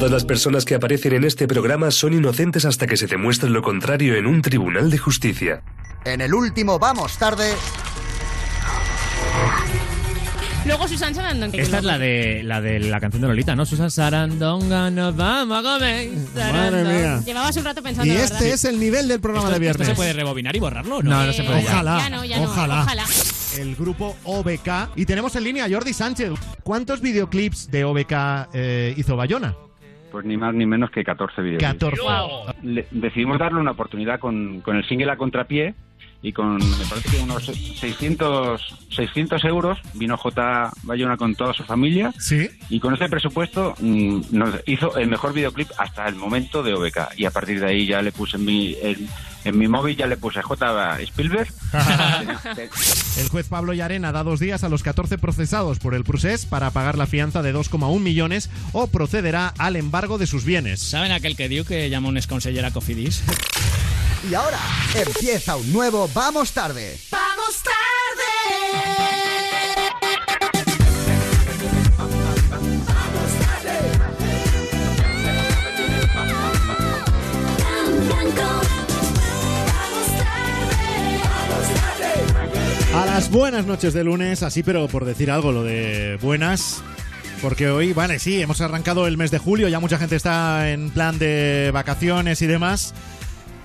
Todas las personas que aparecen en este programa son inocentes hasta que se demuestre lo contrario en un tribunal de justicia. En el último Vamos Tarde, Luego Susan Sarandon. Esta es la de la de la canción de Lolita, ¿no? Susan Sarandonga, nos vamos a comer. Madre mía. Llevabas un rato pensando, Y la este es el nivel del programa ¿Esto, de esto viernes. se puede rebobinar y borrarlo o no? No, no se puede. Ojalá. Ya no, ya no. ojalá. Ojalá. El grupo OBK. Y tenemos en línea a Jordi Sánchez. ¿Cuántos videoclips de OBK eh, hizo Bayona? Pues ni más ni menos que 14 videoclips. 14. Le- decidimos darle una oportunidad con, con el single a contrapié y con, me parece que unos 600, 600 euros vino J. Bayona con toda su familia Sí. y con ese presupuesto mm, nos hizo el mejor videoclip hasta el momento de OBK y a partir de ahí ya le puse en mi, en, en mi móvil ya le puse J. Spielberg. El juez Pablo Llarena da dos días a los 14 procesados por el procés para pagar la fianza de 2,1 millones o procederá al embargo de sus bienes. ¿Saben aquel que dio que llamó un exconsellera Cofidis? y ahora empieza un nuevo Vamos Tarde. Vamos tarde. A las buenas noches de lunes, así pero por decir algo, lo de buenas. Porque hoy, vale, sí, hemos arrancado el mes de julio, ya mucha gente está en plan de vacaciones y demás.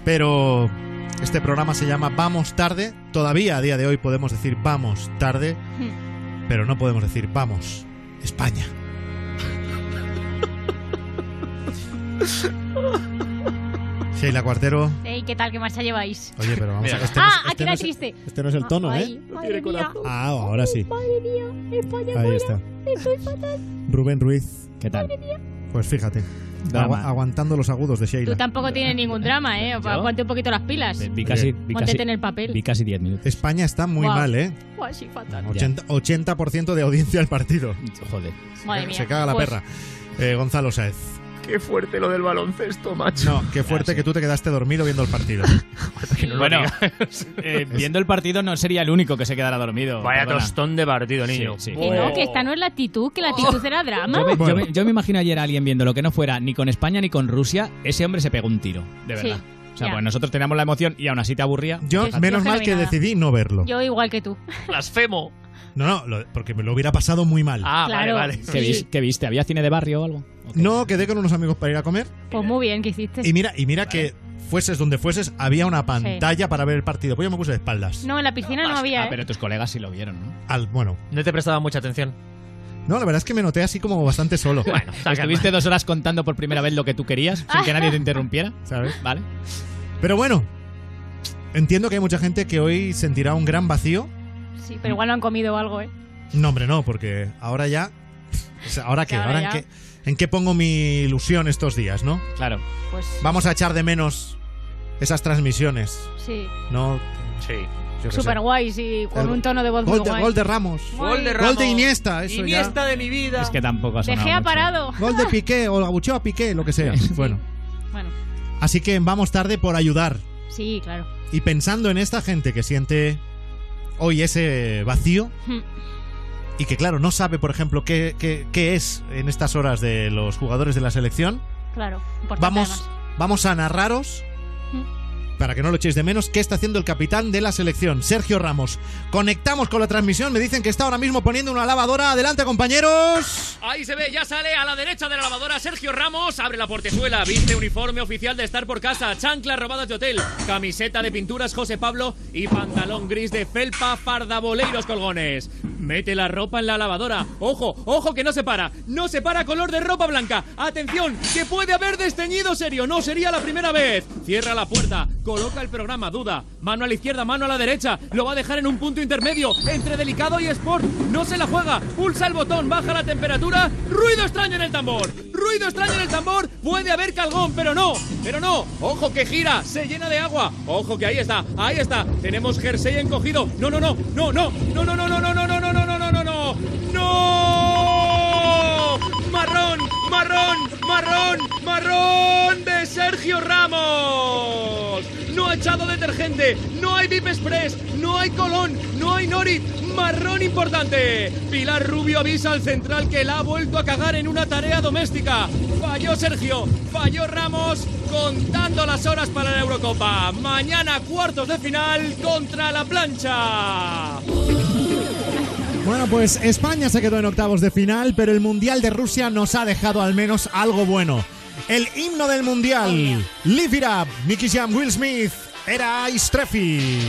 Pero este programa se llama Vamos tarde. Todavía a día de hoy podemos decir vamos tarde, pero no podemos decir vamos España. Sheila Cuartero. Ey, ¿qué tal? ¿Qué marcha lleváis? Oye, pero vamos a este ah, no es- este aquí no era es- triste. Este no es el tono, Ay, ¿eh? madre mía. Ah, ahora sí. Madre mía, España Ahí está. Estoy fatal. Rubén Ruiz. ¿Qué tal? Pues fíjate. Aguantando los agudos de Tú Sheila. tampoco tienes ningún drama, ¿eh? ¿Yo? Aguante un poquito las pilas. Vi casi, vi casi, en el papel. vi casi 10 minutos. España está muy Guau. mal, ¿eh? Buah, sí, fatal. 80%, 80% de audiencia al partido. Joder. Madre mía. Se caga la Pues, perra. Eh, Gonzalo Saez. Qué fuerte lo del baloncesto, macho. No, qué fuerte que tú te quedaste dormido viendo el partido. Bueno, eh, viendo el partido no sería el único que se quedara dormido. Vaya perdona. tostón de partido, niño. Sí, no, que esta no es la actitud, que la actitud era drama. Yo me, yo me- yo me imagino ayer a alguien viendo lo que no fuera ni con España ni con Rusia, ese hombre se pegó un tiro, de Sí, verdad. O sea, ya. pues nosotros teníamos la emoción y aún así te aburría. Yo, menos yo mal no que decidí no verlo. Yo igual que tú. Blasfemo. No, no, lo- porque me lo hubiera pasado muy mal. Ah, Claro. vale, vale. ¿Qué, Sí. qué viste? ¿Había cine de barrio o algo? No, quedé con unos amigos para ir a comer. Pues muy bien, ¿qué hiciste? Y mira, y mira que fueses donde fueses, había una pantalla para ver el partido. Pues yo me puse de espaldas. No, en la piscina no había, Ah, ¿eh? pero tus colegas sí lo vieron, ¿no? Al, bueno, No te prestaba mucha atención. no, la verdad es que me noté así como bastante solo. Bueno, ¿Estuviste dos horas contando por primera vez lo que tú querías sin que nadie te interrumpiera? ¿Sabes? ¿Vale? Pero bueno, entiendo que hay mucha gente que hoy sentirá un gran vacío. Sí, pero igual no han comido algo, ¿eh? No, hombre, no, porque ahora ya. o sea, ¿Ahora qué? Ahora ¿Ahora en qué, en qué pongo mi ilusión estos días, no? Claro. Pues Vamos a echar de menos esas transmisiones, sí. ¿no? Sí. Súper guays y con El un tono de voz muy Gol de, guay. gol de Ramos. Gol de Gol Ramos. de Iniesta, eso Iniesta de mi vida. Es que tampoco ha De sonado Gea mucho. parado. Gol de Piqué o abucheo a Piqué, lo que sea. Bueno, Bueno, así que vamos tarde por ayudar. sí, claro. Y pensando en esta gente que siente hoy ese vacío Hmm. Y que, claro, no sabe, por ejemplo, qué, qué- qué es en estas horas de los jugadores de la selección, Claro. Vamos, además. vamos a narraros, para que no lo echéis de menos, qué está haciendo el capitán de la selección, Sergio Ramos. Conectamos con la transmisión, me dicen que está ahora mismo poniendo una lavadora. Adelante, compañeros. Ahí se ve, ya sale a la derecha de la lavadora Sergio Ramos, abre la portezuela, viste uniforme oficial de estar por casa, chanclas robadas de hotel, camiseta de pinturas José Pablo y pantalón gris de felpa fardaboleiros colgones. Mete la ropa en la lavadora. Ojo, ojo que no se para. No se para color de ropa blanca. Atención, que puede haber desteñido serio. No sería la primera vez. Cierra la puerta. Coloca el programa. Duda. Mano a la izquierda, mano a la derecha. Lo va a dejar en un punto intermedio. Entre delicado y sport. No se la juega. Pulsa el botón. Baja la temperatura. Ruido extraño en el tambor. Ruido extraño en el tambor. Puede haber calgón, pero no. Pero no. Ojo que gira. Se llena de agua. Ojo que ahí está. Ahí está. Tenemos jersey encogido. No, no, no. No, no. No, no, no, no, no, no, no, no, no, no, no, no. ¡No! Marrón, marrón, marrón, marrón de Sergio Ramos. no ha echado detergente, no hay VIP Express, no hay Colón, no hay Norit, marrón importante. Pilar Rubio avisa al central que la ha vuelto a cagar en una tarea doméstica. Falló Sergio, falló Ramos, contando las horas para la Eurocopa. Mañana cuartos de final contra la plancha. Bueno, pues España se quedó en octavos de final, pero el Mundial de Rusia nos ha dejado al menos algo bueno. El himno del Mundial, Live It Up, Nicky Jam, Will Smith, era Streffy.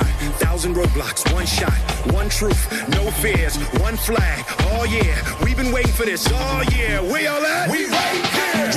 Thousand roadblocks, one shot, one truth, no fears, one flag. Oh yeah, we've been waiting for this. Oh yeah, we all at? We right here.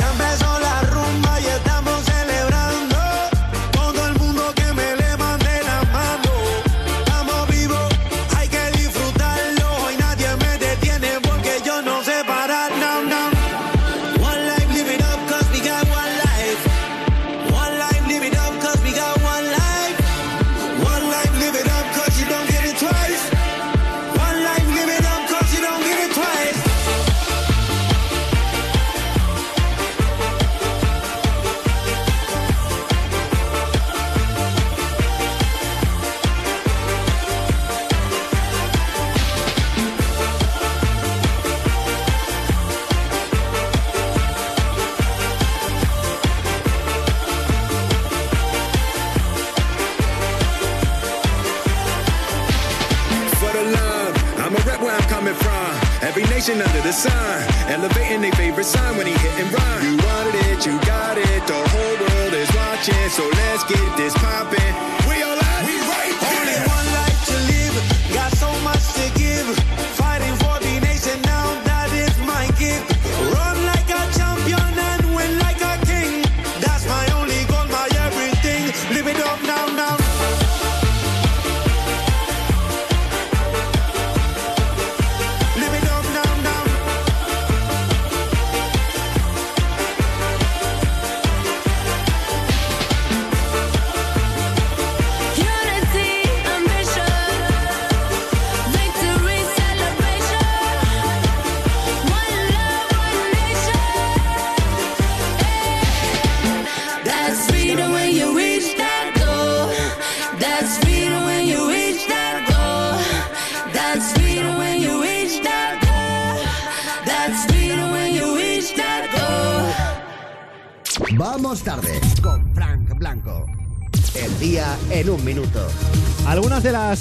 The sun,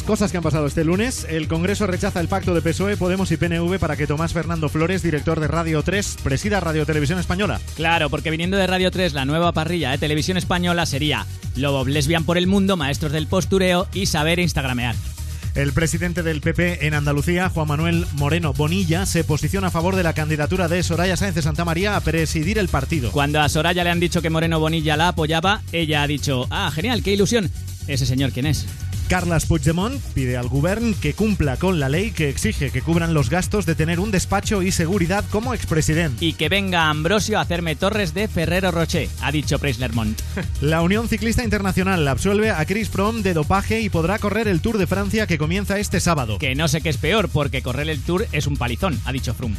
cosas que han pasado este lunes, el Congreso rechaza el pacto de PSOE, Podemos y PNV para que Tomás Fernando Flores, director de Radio 3, presida Radio Televisión Española. Claro, porque viniendo de Radio 3, la nueva parrilla de televisión española sería Lobo Lesbian por el mundo, maestros del postureo y saber instagramear. El presidente del PP en Andalucía, Juan Manuel Moreno Bonilla, se posiciona a favor de la candidatura de Soraya Sáenz de Santa María a presidir el partido. Cuando a Soraya le han dicho que Moreno Bonilla la apoyaba, ella ha dicho, ah, genial, qué ilusión. Ese señor, ¿quién es? Carlas Puigdemont pide al gobierno que cumpla con la ley que exige que cubran los gastos de tener un despacho y seguridad como expresidente. Y que venga Ambrosio a hacerme torres de Ferrero Rocher, ha dicho Preislermont. La Unión Ciclista Internacional absuelve a Chris Froome de dopaje y podrá correr el Tour de Francia que comienza este sábado. Que no sé qué es peor, porque correr el Tour es un palizón, ha dicho Froome.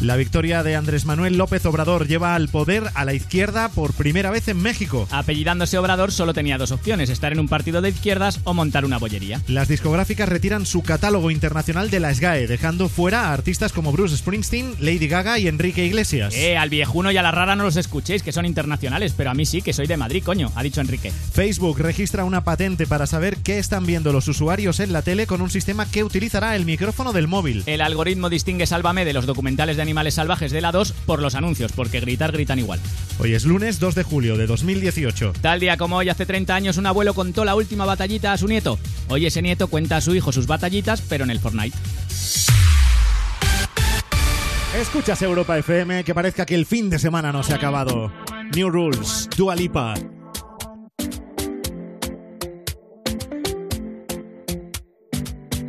La victoria de Andrés Manuel López Obrador lleva al poder a la izquierda por primera vez en México. Apellidándose Obrador solo tenía dos opciones, estar en un partido de izquierdas o montar una bollería. Las discográficas retiran su catálogo internacional de la SGAE, dejando fuera a artistas como Bruce Springsteen, Lady Gaga y Enrique Iglesias. Eh, al viejuno y a la rara no los escuchéis, que son internacionales, pero a mí sí, que soy de Madrid, coño, ha dicho Enrique. Facebook registra una patente para saber qué están viendo los usuarios en la tele con un sistema que utilizará el micrófono del móvil. El algoritmo distingue Sálvame de los documentales de animales salvajes de la 2 por los anuncios, porque gritar gritan igual. Hoy es lunes 2 de julio de 2018. Tal día como hoy, hace 30 años, un abuelo contó la última batallita a su nieto. Hoy ese nieto cuenta a su hijo sus batallitas, pero en el Fortnite. Escuchas Europa FM, que parezca que el fin de semana no se ha acabado. New Rules, Dua Lipa.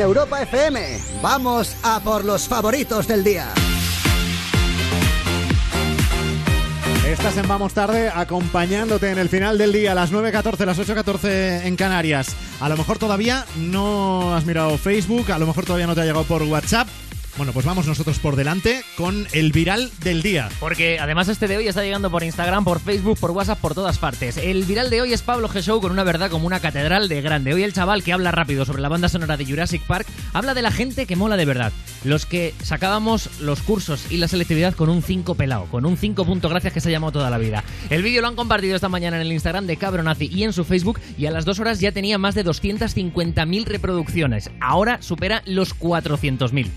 Europa FM, vamos a por los favoritos del día. Estás en Vamos Tarde acompañándote en el final del día a las 9.14, las 8.14 en Canarias. A lo mejor todavía no has mirado Facebook, a lo mejor todavía no te ha llegado por WhatsApp. Bueno, pues vamos nosotros por delante con el viral del día. Porque además este de hoy está llegando por Instagram, por Facebook, por WhatsApp, por todas partes. El viral de hoy es Pablo G. Show con una verdad como una catedral de grande. Hoy el chaval que habla rápido sobre la banda sonora de Jurassic Park habla de la gente que mola de verdad. Los que sacábamos los cursos y la selectividad con un 5 pelado, con un 5 punto gracias que se ha llamado toda la vida. El vídeo lo han compartido esta mañana en el Instagram de Cabronazi y en su Facebook y a las dos horas ya tenía más de 250.000 reproducciones. Ahora supera los 400.000.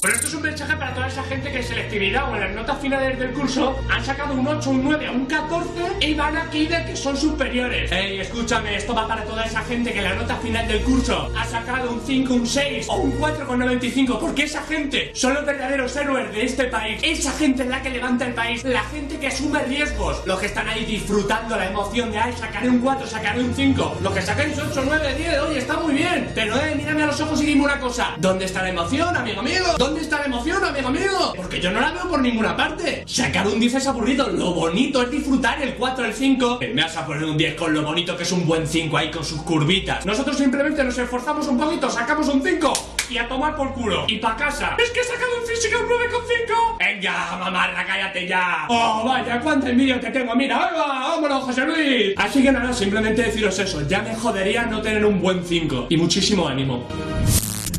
Pero esto es un mensaje para toda esa gente que en selectividad o en las notas finales del curso han sacado un 8, un 9 o un 14 y van aquí de que son superiores. Ey, escúchame, esto va para toda esa gente que en la nota final del curso ha sacado un 5, un 6 o un 4,95 porque esa gente son los verdaderos héroes de este país. Esa gente es la que levanta el país, la gente que asume riesgos, los que están ahí disfrutando la emoción de, ay, sacaré un 4, sacaré un 5. Los que sacáis 8, 9, 10, oye, está muy bien. Pero, eh, mírame a los ojos y dime una cosa. ¿Dónde está la emoción, amigo mío? ¿Dónde está la emoción, amigo mío? Porque yo no la veo por ninguna parte. Sacar un 10 es aburrido. Lo bonito es disfrutar el 4, el 5. Me vas a poner un 10 con lo bonito que es un buen 5 ahí con sus curvitas. Nosotros simplemente nos esforzamos un poquito, sacamos un 5 y a tomar por culo. Y pa' casa. Es que he sacado en física un 9,5. Venga, mamarra, cállate ya. Oh, vaya, cuánta envidia te tengo. Mira, va, vámonos, José Luis. Así que nada, simplemente deciros eso. Ya me jodería no tener un buen 5. Y muchísimo ánimo.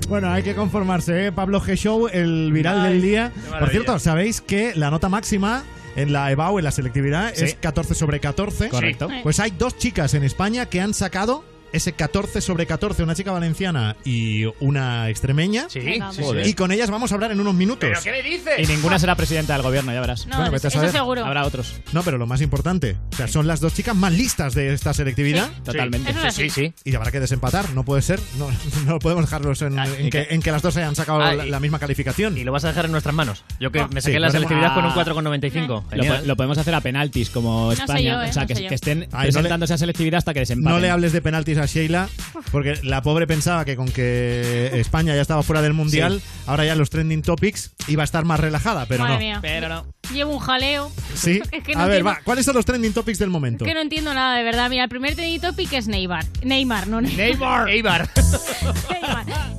Bueno, hay que conformarse, ¿eh? Pablo G. Show, el viral del día. Por cierto, sabéis que la nota máxima en la EBAU, en la selectividad, Sí. es 14 sobre 14. Correcto. Pues hay dos chicas en España que han sacado ese 14 sobre 14, una chica valenciana y una extremeña. Sí, sí. Y con ellas vamos a hablar en unos minutos. ¿Pero qué me dices? Y ninguna será presidenta del gobierno, ya verás. No, Bueno, vete a eso saber. seguro. Habrá otros. No, pero lo más importante, o sea, son las dos chicas más listas de esta selectividad. Totalmente. Eso es Sí, así. sí. Y habrá que desempatar, no puede ser. No, no podemos dejarlos en, Ah, en ¿y que, qué? en que las dos hayan sacado Ah, la, y- la misma calificación. Y lo vas a dejar en nuestras manos. Yo que me saqué Sí, la lo selectividad con un haremos- 4,95. Lo, po- Genial. lo podemos hacer a penaltis, como sé España. yo, eh, o sea, no que, sé yo. que estén no le- presentándose a selectividad hasta que desempaten. No le hables de penaltis a Sheila, porque la pobre pensaba que con que España ya estaba fuera del mundial, ahora ya los trending topics iba a estar más relajada, pero Madre no. mía. Pero no. Llevo un jaleo. Sí. Es que no a ver, entiendo- va, ¿cuáles son los trending topics del momento? Es que no entiendo nada, de verdad. Mira, el primer trending topic es Neymar. Neymar, no Neymar. Neymar.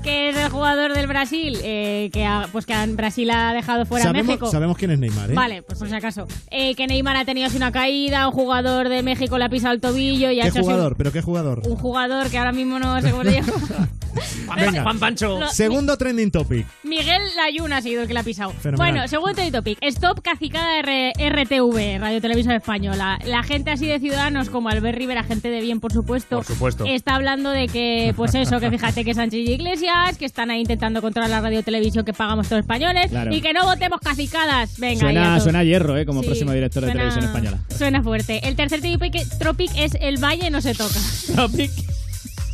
Que es el jugador del Brasil, eh, que, ha- pues que Brasil ha dejado fuera a sabemos, México. sabemos quién es Neymar, ¿eh? Vale, pues por si acaso. Eh, que Neymar ha tenido así una caída, un jugador de México le ha pisado el tobillo y ha ¿Qué hecho así jugador? ¿Pero qué jugador? un, jugador que ahora mismo no sé cómo se llama. Venga. Juan Pancho. Lo- Segundo trending topic. Miguel Layuna ha sido el que le ha pisado. Fenomenal. Bueno, segundo trending topic. Stop cacicada R- RTV, Radio Televisión Española. La gente así de ciudadanos como Albert Rivera, gente de bien, por supuesto. Por supuesto. Está hablando de que, pues eso, que fíjate que Sánchez y Iglesias, que están ahí intentando controlar la radio televisión que pagamos todos españoles Claro. y que no votemos cacicadas. Venga, ya Suena, todo. suena a hierro, ¿eh? Como Sí, próximo director de suena- televisión española. Suena fuerte. El tercer topic, tropic es el valle no se toca. Topic.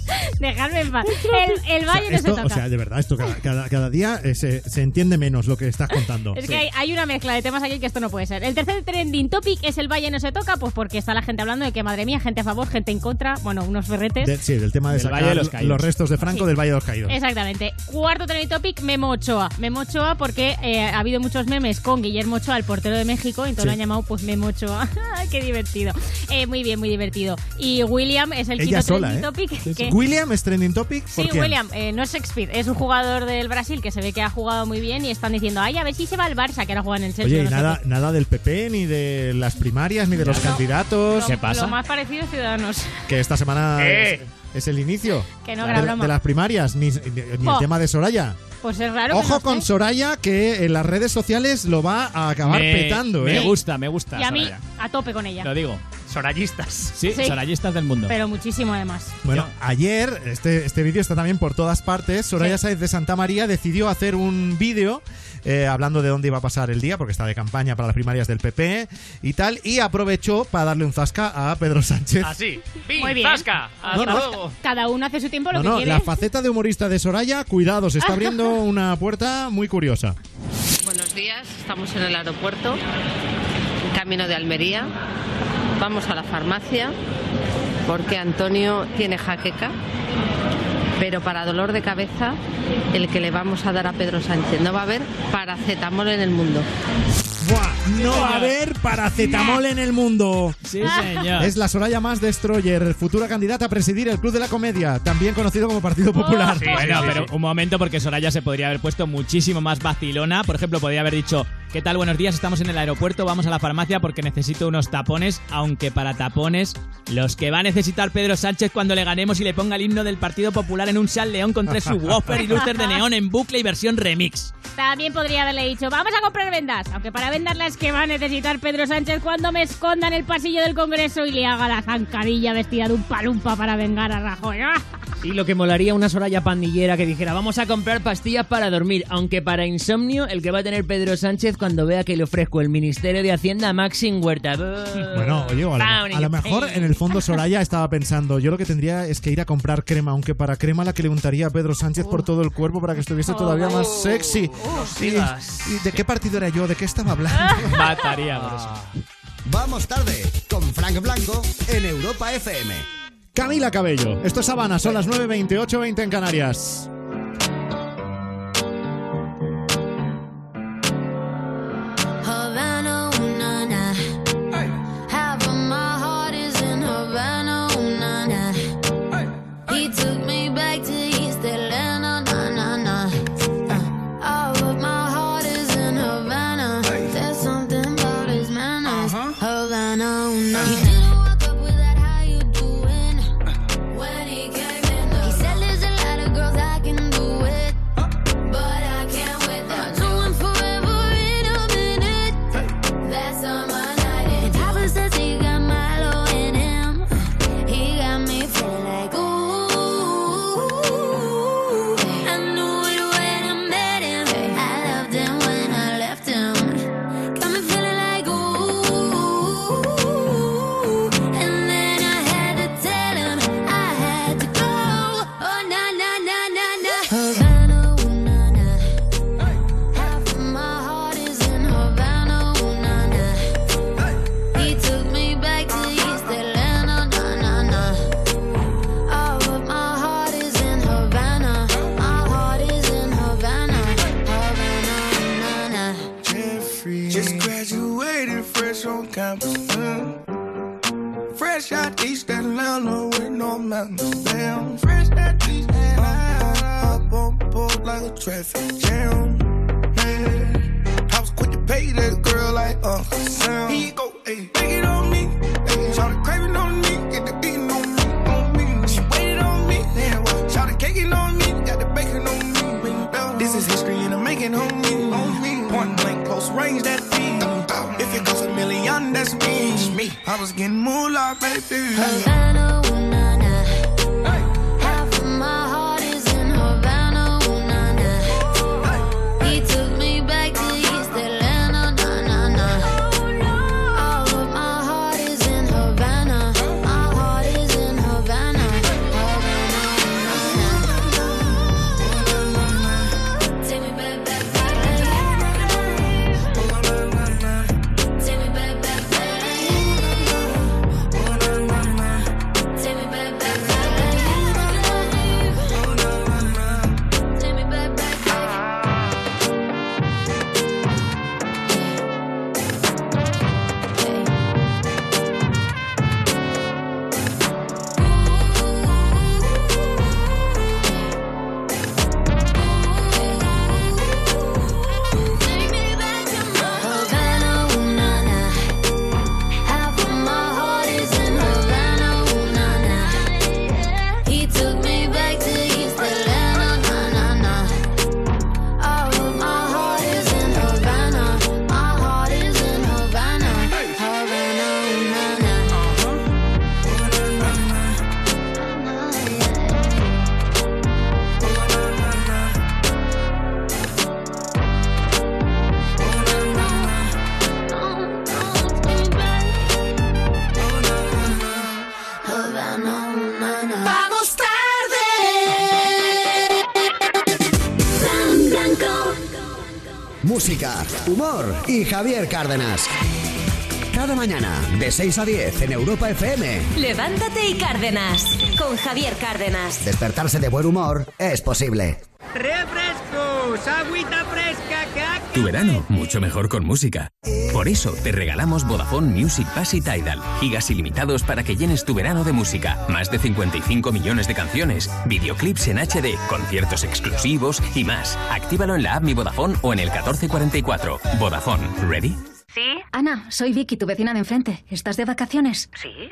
Dejadme en paz. El, el O sea, valle no esto, se o toca. sea, de verdad, esto cada, cada, cada día eh, se, se entiende menos lo que estás contando. Es que hay, hay una mezcla de temas aquí que esto no puede ser. El tercer trending topic es el Valle no se toca, pues porque está la gente hablando de que, madre mía, gente a favor, gente en contra, bueno, unos ferretes. De- sí, del tema de Del sacar Valle de los Caídos. los restos de Franco Sí. del Valle de los Caídos. Exactamente. Cuarto trending topic, Memo Ochoa. Memo Ochoa porque eh, ha habido muchos memes con Guillermo Ochoa, el portero de México, entonces Sí. lo han llamado pues Memo Ochoa. Qué divertido. Eh, muy bien, muy divertido. Y William es el Ella quinto sola, trending ¿eh? topic. que- William es trending topic. ¿Por Sí, quién? William, eh, no es Shakespeare, es un jugador del Brasil que se ve que ha jugado muy bien y están diciendo, ay, a ver si se va al Barça, que ahora juega en el Chelsea. Oye, y no nada, qué. nada del PP, ni de las primarias, ni de los candidatos. Lo- Lo más parecido es Ciudadanos. Que esta semana Eh. es, es el inicio Que no, de, broma. de las primarias, ni, ni- ni el tema de Soraya. Pues es raro. que Ojo no con esté. Soraya, que en las redes sociales lo va a acabar Me- petando. Me ¿eh? gusta, me gusta. Y a mí, Soraya. a tope con ella. Lo digo. Sorayistas. Sí, Sí. sorayistas del mundo. Pero muchísimo además. Bueno, ayer, este, este vídeo está también por todas partes. Soraya Sáez de Santa María decidió hacer un vídeo eh, hablando de dónde iba a pasar el día, porque está de campaña para las primarias del PP y tal, y aprovechó para darle un zasca a Pedro Sánchez. Así. ¡Pim! Muy bien. ¡Zasca! Hasta No, no. luego. Cada uno hace su tiempo lo No, que no, quiere. la faceta de humorista de Soraya, cuidado, se está abriendo una puerta muy curiosa. Buenos días, estamos en el aeropuerto, camino de Almería. Vamos a la farmacia porque Antonio tiene jaqueca, pero para dolor de cabeza, el que le vamos a dar a Pedro Sánchez. No va a haber paracetamol en el mundo. Buah, no va a haber paracetamol en el mundo. Sí, señor. Es la Soraya Más Destroyer, futura candidata a presidir el Club de la Comedia, también conocido como Partido Popular. bueno, pero un momento porque Soraya se podría haber puesto muchísimo más vacilona. Por ejemplo, podría haber dicho, ¿qué tal? Buenos días, estamos en el aeropuerto, vamos a la farmacia porque necesito unos tapones, aunque para tapones, los que va a necesitar Pedro Sánchez cuando le ganemos y le ponga el himno del Partido Popular en un sal león con tres subwoofer y luces de neón en bucle y versión remix. También podría haberle dicho, vamos a comprar vendas. Aunque para venderlas que va a necesitar Pedro Sánchez cuando me esconda en el pasillo del Congreso y le haga la zancadilla vestida de un palumpa para vengar a Rajoy. ¡Ah! Y lo que molaría una Soraya pandillera que dijera, vamos a comprar pastillas para dormir, aunque para insomnio el que va a tener Pedro Sánchez cuando vea que le ofrezco el Ministerio de Hacienda a Maxim Huerta. Bueno, oye, a lo, a lo mejor en el fondo Soraya estaba pensando, yo lo que tendría es que ir a comprar crema, aunque para crema la que le untaría a Pedro Sánchez por todo el cuerpo para que estuviese todavía más sexy. Y- ¿Y de qué partido era yo? ¿De qué estaba hablando? Mataría por eso. Vamos tarde con Frank Blanco en Europa FM. Camila Cabello, esto es Habana, son las 9.28, 20 en Canarias. Mm. Fresh out East Atlanta with no mountains. Damn, fresh out East Atlanta. Up on board like a traffic jam. Man, I was quick to pay that girl like Uncle Sam. You go, ayy, take it on me. Ayy, the craving on me, get the beating on me, on me. She waited on me, damn, well, shout the caking on me, got the bacon on me. This is history and I'm making me, on me. Point blank, close range, that feed. That's me. me. I was getting moolah, baby. Havana, humor y Javier Cárdenas. Cada mañana, de 6 a 10 en Europa FM, Levántate y Cárdenas con Javier Cárdenas. despertarse de buen humor es posible. ¡Refrescos! ¡Agüita fresca! ¡Que Tu verano, mucho mejor con música. Por eso te regalamos Vodafone Music Pass y Tidal. Gigas ilimitados para que llenes tu verano de música. Más de 55 millones de canciones, videoclips en HD, conciertos exclusivos y más. Actívalo en la app Mi Vodafone o en el 1444. Vodafone, ¿ready? ¿Sí? Ana, soy Vicky, tu vecina de enfrente. ¿Estás de vacaciones? Sí,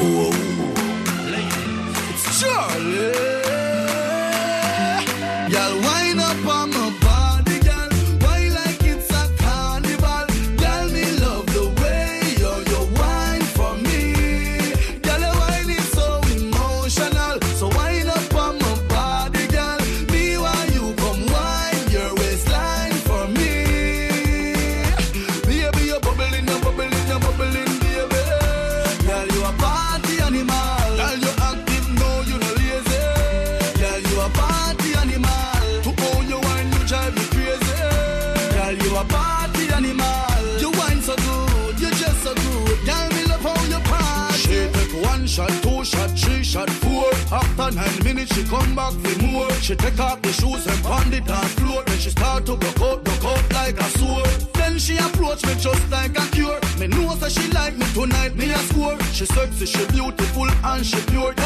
Charlie. She sexy, she beautiful and she pure.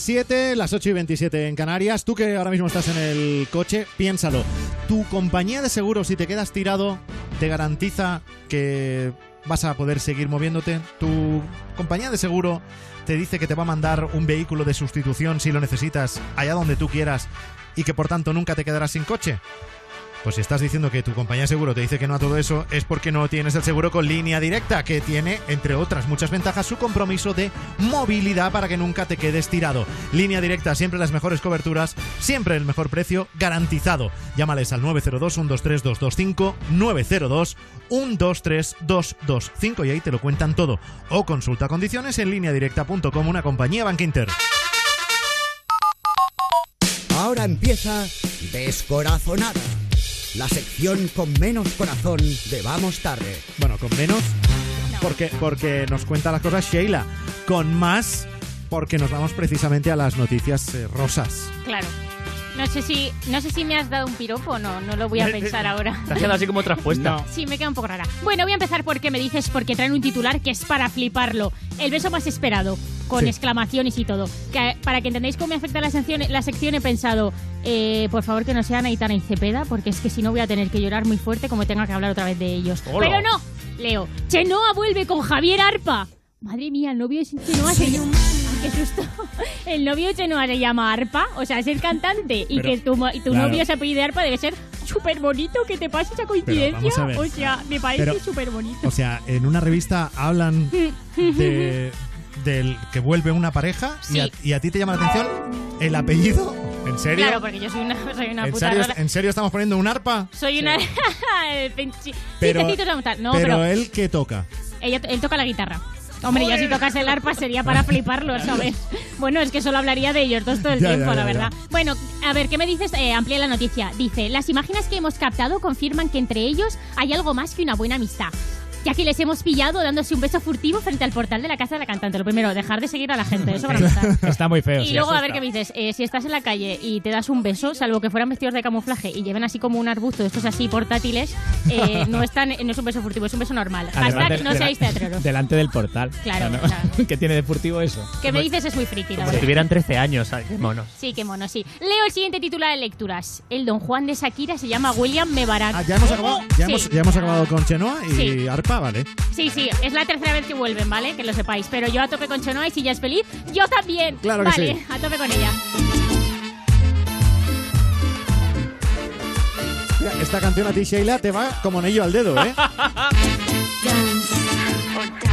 27, las 8 y 27 en Canarias. Tú que ahora mismo estás en el coche, piénsalo. Tu compañía de seguros, si te quedas tirado, te garantiza que vas a poder seguir moviéndote. Tu compañía de seguro te dice que te va a mandar un vehículo de sustitución si lo necesitas allá donde tú quieras y que por tanto nunca te quedarás sin coche. Pues si estás diciendo que tu compañía de seguro te dice que no a todo eso, es porque no tienes el seguro con línea directa, que tiene, entre otras muchas ventajas, su compromiso de movilidad para que nunca te quedes tirado. Línea directa, siempre las mejores coberturas, siempre el mejor precio, garantizado. Llámales al 902-123-225, 902-123-225 y ahí te lo cuentan todo. O consulta condiciones en lineadirecta.com, una compañía Bank Inter. Ahora empieza Descorazonada. La sección con menos corazón de Vamos Tarde. Bueno, con menos, porque, porque nos cuenta las cosas Sheila. Con más, porque nos vamos precisamente a las noticias eh, rosas. Claro. No sé si no sé si me has dado un piropo o no, no lo voy a pensar ahora. Te has quedado así como traspuesta. Sí, me queda un poco rara. Bueno, voy a empezar por qué me dices, porque traen un titular que es para fliparlo. El beso más esperado, con Sí. exclamaciones y todo. Que, para que entendáis cómo me afecta la sección, la sección he pensado, eh, por favor que no sean Aitana y Cepeda, porque es que si no voy a tener que llorar muy fuerte como tenga que hablar otra vez de ellos. Hola. Pero no, Leo, Chenoa vuelve con Javier Arpa. Madre mía, el novio de Chenoa se llama... Qué susto. El novio Chenoa se llama Arpa, o sea, es el cantante. y Pero- que tu, y tu claro. novio se apellida Arpa debe ser súper bonito que te pase esa coincidencia. O sea, me parece Pero- súper bonito. O sea, en una revista hablan de del que vuelve una pareja y, a, Sí. y a ti te llama la atención el apellido. ¿En serio? Claro, porque yo soy una, soy una ¿En puta serio, rara. ¿En serio estamos poniendo un arpa? Soy una... Pero- sí, Tecito se va a montar. No, pero, pero, él que toca. ella- él toca la guitarra. Hombre, yo si tocas el arpa sería para fliparlo, ¿sabes? Bueno, es que solo hablaría de ellos dos todo el Ya, tiempo, ya, la ya, verdad. ya. Bueno, a ver, ¿qué me dices? Eh, amplía la noticia. Dice, las imágenes que hemos captado confirman que entre ellos hay algo más que una buena amistad. Ya que les hemos pillado dándose un beso furtivo frente al portal de la casa de la cantante. Lo primero, dejar de seguir a la gente, eso para empezar. Está muy feo. Y sí, luego, a ver qué me dices. Eh, si estás en la calle y te das un beso, salvo que fueran vestidos de camuflaje y lleven así como un arbusto de estos así portátiles, eh, no, están, no es un beso furtivo, es un beso normal. Hashtag del- no seáis teatreros. Delante del portal. Claro, ¿no? claro. ¿Qué tiene de furtivo eso? Que me dices es muy friki, la Como si tuvieran 13 años, ¿sabes? Qué monos. Sí, qué mono, sí. Leo el siguiente titular de lecturas. El don Juan de Shakira se llama William Mebarak. Ah, ya hemos acabado, ya Sí. hemos, ya hemos acabado con Chenoa y Sí. Vale. Sí, sí, es la tercera vez que vuelven, ¿vale? Que lo sepáis. Pero yo a tope con Chenoa y si ya es feliz, yo también. Claro que vale, sí. a tope con ella. Mira, esta canción a ti, Sheila, te va como anillo al dedo, ¿eh?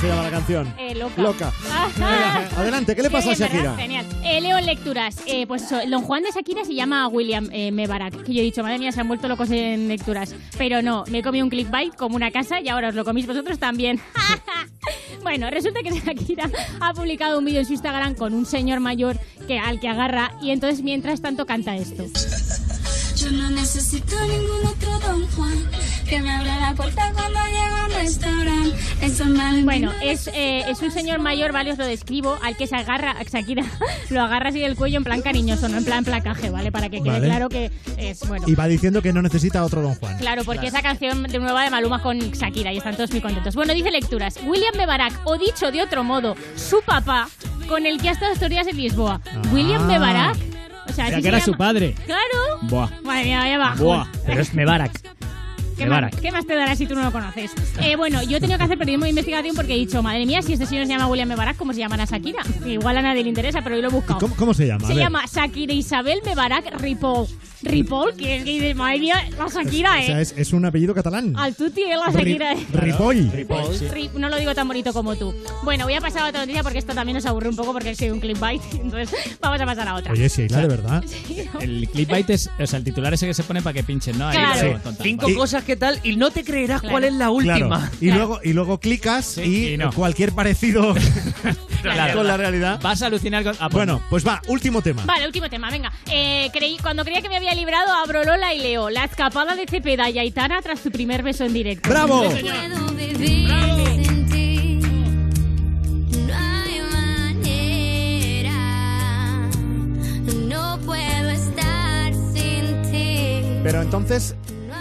¿Cómo se llama la canción? Eh, loca. Loca. Adelante, ¿qué le pasa a Qué bien, Shakira? ¿verdad? Genial. Eh, leo lecturas. Eh, pues eso, don Juan de Shakira se llama William eh, Mebarak. Que yo he dicho, madre mía, se han vuelto locos en lecturas. Pero no, me he comido un clickbait como una casa y ahora os lo comís vosotros también. bueno, resulta que Shakira ha publicado un vídeo en su Instagram con un señor mayor que, al que agarra y entonces mientras tanto canta esto. Yo no necesito ningún otro Don Juan que me abra la puerta cuando llego al restaurante. Eso me Bueno, es, eh, es un señor mayor, ¿vale? Os lo describo, al que se agarra, Shakira lo agarra así del cuello en plan cariñoso, no en plan placaje, ¿vale? Para que quede Vale. claro que es, bueno. Y va diciendo que no necesita otro Don Juan. Claro, porque esa canción de nueva de Maluma con Shakira y están todos muy contentos. Bueno, dice lecturas. William Mebarak, o dicho de otro modo, su papá, con el que ha estado estos días en Lisboa. William Mebarak. O sea, O sea, que se era su padre. Claro. Buah. Madre mía, vaya bajón. Buah. Pero es Mebarak. ¿Qué más, Mebarak. qué más te dará si tú no lo conoces? Eh, bueno, yo he tenido que hacer periodismo de investigación porque he dicho, madre mía, si este señor se llama William Mebarak, ¿cómo se llaman a Shakira? Igual a nadie le interesa, pero yo lo he buscado. ¿Cómo, cómo se llama? Se llama Shakira Isabel Mebarak Ripoll. Ripoll, que es que dice, madre mía, la Shakira, O ¿eh? sea, es, es un apellido catalán. Al tuti es la Ri- Shakira, ¿eh? Ripoll. Ri- No lo digo tan bonito como tú. Bueno, voy a pasar a otra noticia porque esto también nos aburre un poco porque sido un clickbait. Entonces, vamos a pasar a otra. Oye, Sheila, de verdad. El clickbait es, o sea, el titular ese que se pone para que pinchen, ¿no? Ahí Claro. lo Sí. tonta. Cinco cosas que tal y no te creerás Claro. cuál es la última. Claro. Y, luego, y luego clicas y, y no. cualquier parecido Claro. con la realidad. Vas a alucinar con... ah, pues Bueno, no. pues va, último tema. Vale, último tema, venga. Eh, creí, cuando creía que me había librado, abro Lola y leo La escapada de Cepeda y Aitana tras su primer beso en directo. ¡Bravo! Sí, señor. puedo vivir sin ti. No hay manera. No puedo estar sin ti. Pero entonces,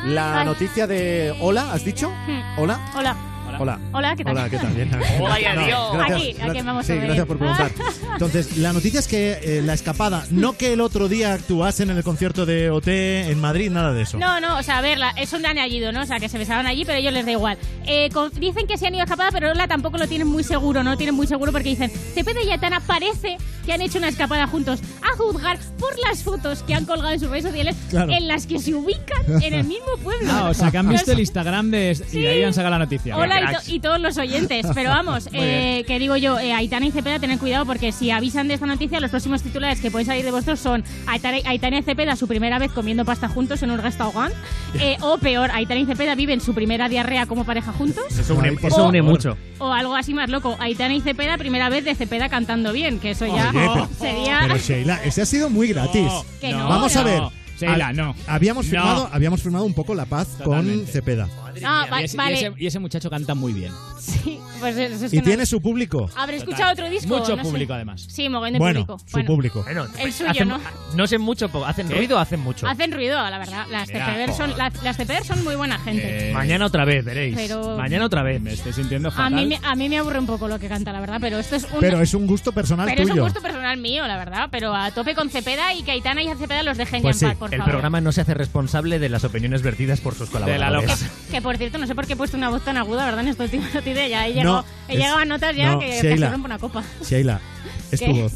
la Ay. noticia de Hola, ¿has dicho? Hmm. Hola. Hola. Hola. Hola, ¿qué tal? Hola, ¿qué tal? Bien. Hola y adiós. gracias, Aquí, aquí vamos a sí, ver. gracias por preguntar. Entonces, la noticia es que eh, la escapada, no que el otro día actuasen en el concierto de OT en Madrid, nada de eso. No, no, o sea, a ver, la- es un añadido, ¿no? O sea, que se besaban allí, pero a ellos les da igual. Eh, con- dicen que se han ido a escapada, pero Lola tampoco lo tienen muy seguro, no lo tienen muy seguro porque dicen, Cepeda y Aitana parece que han hecho una escapada juntos, a juzgar por las fotos que han colgado en sus redes sociales Claro. en las que se ubican en el mismo pueblo. Ah, o sea, que han visto el Instagram de... Y de ahí han sacado la noticia. Hola. To- y todos los oyentes. Pero vamos, eh, que digo yo, eh, Aitana y Cepeda, tened cuidado porque si avisan de esta noticia, los próximos titulares que pueden salir de vosotros son Aitana, y Cepeda su primera vez comiendo pasta juntos en un restaurante. eh, o peor, Aitana y Cepeda viven su primera diarrea como pareja juntos. Eso une, eso mucho. O algo así más loco, Aitana y Cepeda, primera vez de Cepeda cantando bien, que eso ya Oye, pero- sería... Pero Sheila, ese ha sido muy gratis. No, Que no, Vamos a ver. Sheila, no. Habíamos No. firmado, habíamos firmado un poco la paz Totalmente. con Cepeda. Va- y, ese, y vale. ese- y ese muchacho canta muy bien. Sí, pues eso es que Y no- tiene su público. Habré escuchado otro disco. Mucho no sé. público, además. Sí, mogollón de Bueno, público. su público. El suyo, hacen, ¿no? No sé mucho, ¿hacen ¿Qué? ruido o hacen mucho? Hacen ruido, la verdad. Las CPR son, las, las son muy buena gente. Eh, Mañana otra vez, veréis. Pero- Mañana otra vez. Me estoy sintiendo a, fatal. mí, me- a mí me aburre un poco lo que canta, la verdad, pero esto es un... Pero es un gusto personal pero es un gusto personal mío, la verdad. Pero a tope con Cepeda y que Aitana y Cepeda los dejen Pues ya sí, en paz, por el programa no se hace responsable de las opiniones vertidas por sus colaboradores. Que por cierto, no sé por qué he puesto una voz tan aguda, ¿verdad? En esto último no tiene idea. Ya he llegado, he a notas ya no, que Sheila. casi rompo una copa. Sheila, es tu voz.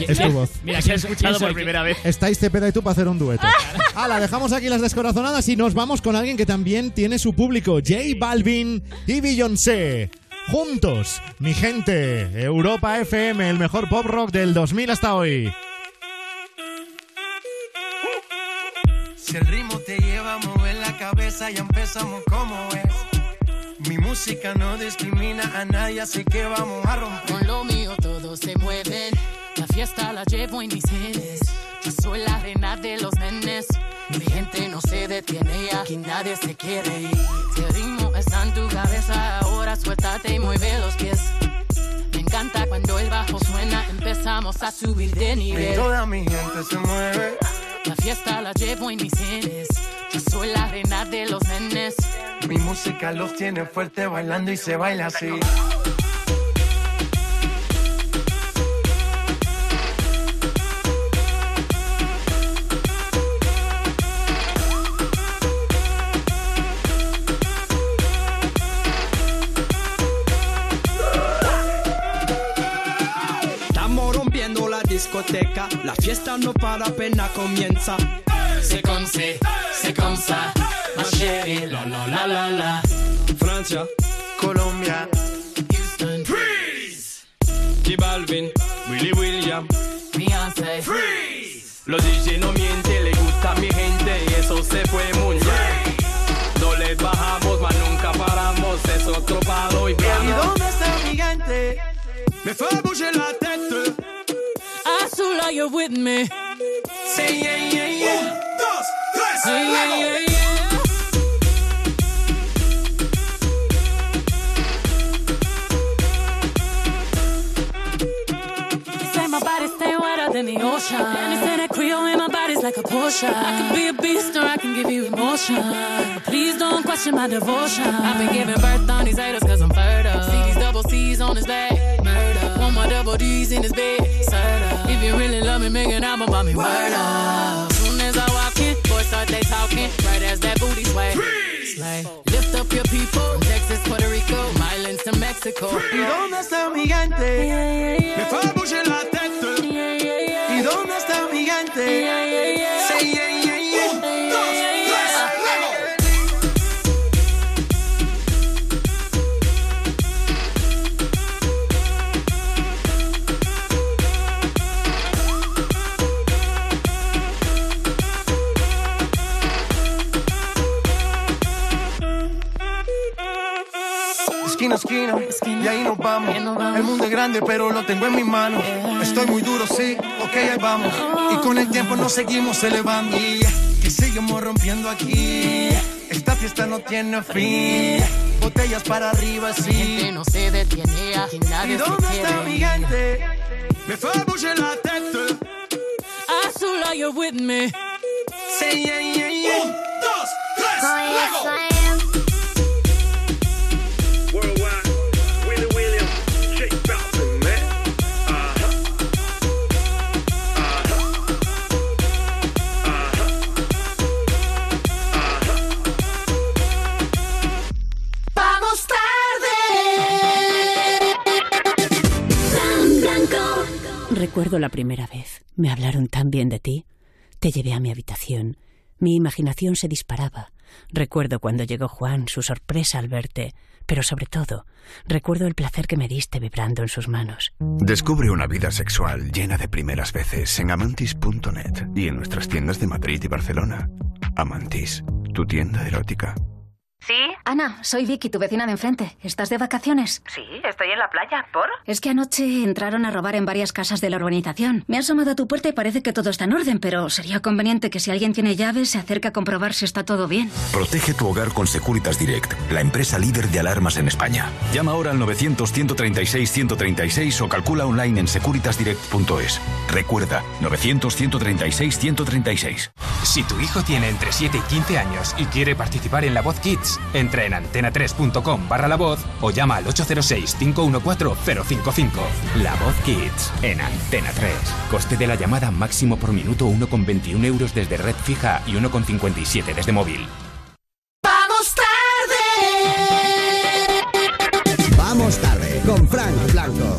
Es tu voz. Mira, Se ha ¿quién soy- escuchado por primera vez. Estáis Cepeda y tú para hacer un dueto. Hala, dejamos aquí las descorazonadas y nos vamos con alguien que también tiene su público, J Balvin y Beyoncé. Juntos, mi gente, Europa FM, el mejor pop rock del 2000 hasta hoy. Si el ritmo cabeza, ya empezamos como es. Mi música no discrimina a nadie, así que vamos a romper. Con lo mío todos se mueven. La fiesta la llevo en mis genes. Yo soy la reina de los nenes. Mi gente no se detiene, aquí nadie se quiere ir. Si el ritmo está en tu cabeza, ahora suéltate y mueve los pies. Me encanta cuando el bajo suena, empezamos a subir de Y nivel. toda mi gente se mueve. La fiesta la llevo en mis genes. Yo soy la reina de los nenes. Mi música los tiene fuerte bailando y se baila así. Discoteca, la fiesta no para apenas comienza. C'est comme c'est, c'est comme ça, ma chérie, la la la la la. Francia, Colombia, Houston, Freeze. J Balvin, Willy William, Beyoncé, Freeze. Los DJ no mienten, le gusta a mi gente y eso se fue muy bien. No les bajamos, mas nunca paramos, es otro palo y ¿Y dónde está mi gente? Me tête. Azula, you're with me. Say yeah, yeah, yeah. Un, dos, tres, Yeah, yeah, yeah, yeah. Say my body stay wetter than the ocean. And they say that Creole in my body's like a Porsche. I could be a beast or I can give you emotion. Please don't question my devotion. I've been giving birth on these haters cause I'm fertile. See these double C's on his back. Murder. Want my double D's in his bed. Serta. If you really love me, make an album about me. Word up. Soon as I walk in, boys start they talking. Right as that booty sway. Slay. Lift up your people. From Texas, Puerto Rico, Islands to Mexico. ¿Y dónde está mi gente? Nos vamos. El mundo es grande, pero lo tengo en mis manos. Estoy muy duro, sí, ok, ahí vamos. Y con el tiempo nos seguimos elevando. Y que seguimos rompiendo aquí. Esta fiesta no tiene fin. Botellas para arriba, Mi gente sí. no se detiene, aquí nadie ¿Y dónde está mi gente? Me fait bouger la tête. Azula, you're with me. Say yeah, yeah, yeah. Un, dos, tres, Oh, luego. Recuerdo la primera vez. Me hablaron tan bien de ti. Te llevé a mi habitación. Mi imaginación se disparaba. Recuerdo cuando llegó Juan, su sorpresa al verte, pero sobre todo, recuerdo el placer que me diste vibrando en sus manos. Descubre una vida sexual llena de primeras veces en amantis.net y en nuestras tiendas de Madrid y Barcelona. Amantis, tu tienda erótica. ¿Sí? Ana, soy Vicky, tu vecina de enfrente. ¿Estás de vacaciones? Sí, estoy en la playa. ¿Por? Es que anoche entraron a robar en varias casas de la urbanización. Me he asomado a tu puerta y parece que todo está en orden, pero sería conveniente que si alguien tiene llaves se acerque a comprobar si está todo bien. Protege tu hogar con Securitas Direct, la empresa líder de alarmas en España. Llama ahora al 900-136-136 o calcula online en securitasdirect.es. Recuerda, 900-136-136. Si tu hijo tiene entre 7 y 15 años y quiere participar en La Voz Kids, entra en antena3.com barra La Voz o llama al 806-514-055. La Voz Kids, en Antena 3. Coste de la llamada máximo por minuto 1,21 euros desde red fija y 1,57 desde móvil. Vamos tarde. Vamos tarde con Frank Blanco.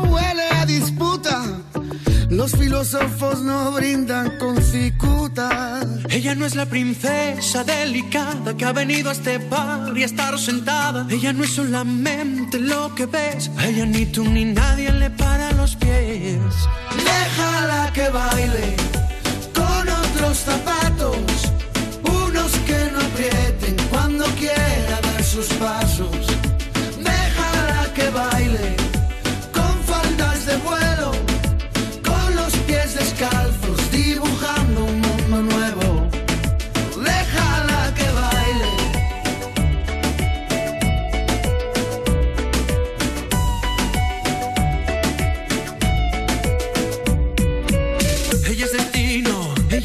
Los filósofos no brindan con cicuta. Ella no es la princesa delicada que ha venido a este bar y a estar sentada. Ella no es solamente lo que ves. A ella ni tú ni nadie le para los pies. Déjala que baile con otros zapatos.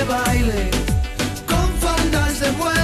Déjala que baile con faldas de vuelo.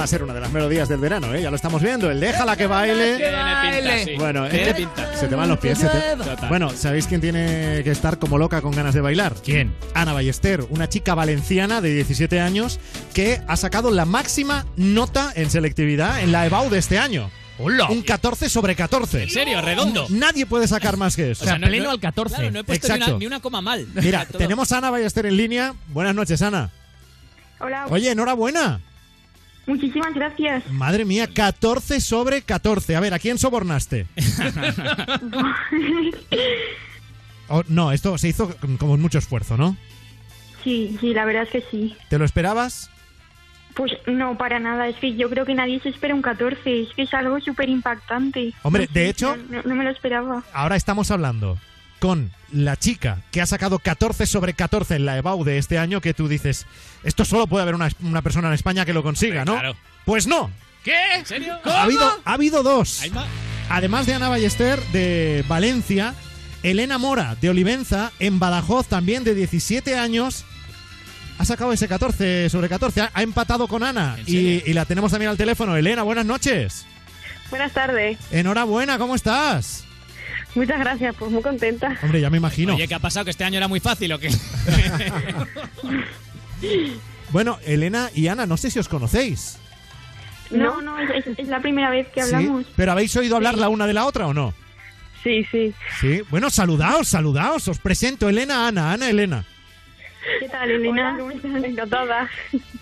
Va a ser una de las melodías del verano, ¿eh? Ya lo estamos viendo. El déjala que baile. Tiene pinta, sí. Bueno, Tiene eh, pinta. se te van los pies. se te- Total. Bueno, ¿sabéis quién tiene que estar como loca con ganas de bailar? ¿Quién? Ana Ballester, una chica valenciana de 17 años que ha sacado la máxima nota en selectividad en la EBAU de este año. Un 14 sobre 14. ¿En serio? ¿Redondo? Nadie puede sacar más que eso. O sea, no- no- Claro, no he puesto ni una, ni una coma mal. Mira, tenemos a Ana Ballester en línea. Buenas noches, Ana. Hola. Oye, enhorabuena. Muchísimas gracias. Madre mía, 14 sobre 14. A ver, ¿a quién sobornaste? Oh, no, esto se hizo con mucho esfuerzo, ¿no? sí, sí, la verdad es que sí. ¿Te lo esperabas? Pues no, para nada. Es que yo creo que nadie se espera un 14. Es que es algo súper impactante. Hombre, de hecho- No, no me lo esperaba. Ahora estamos hablando con la chica que ha sacado 14 sobre 14 en la EBAU de este año que tú dices, esto solo puede haber una, una persona en España que lo consiga, ¿no? Pues no. ¿Qué? ¿En serio? Ha habido, ha habido dos. Además de Ana Ballester de Valencia, Elena Mora de Olivenza, en Badajoz también de 17 años, ha sacado ese 14 sobre 14. Ha, ha empatado con Ana y, y la tenemos también al teléfono. Elena, buenas noches. Buenas tardes. Enhorabuena, ¿cómo estás? Muchas gracias, pues muy contenta. Hombre, ya me imagino. Oye, ¿qué ha pasado? ¿Que este año era muy fácil o qué? Bueno, Elena y Ana, no sé si os conocéis. No, no, es, es- es la primera vez que ¿Sí? hablamos. ¿Pero habéis oído hablar la una de la otra o no? Sí, sí. Sí. Bueno, saludaos, saludaos. Os presento Elena, Ana, Ana, Elena. ¿Qué tal, Elena? Encantada.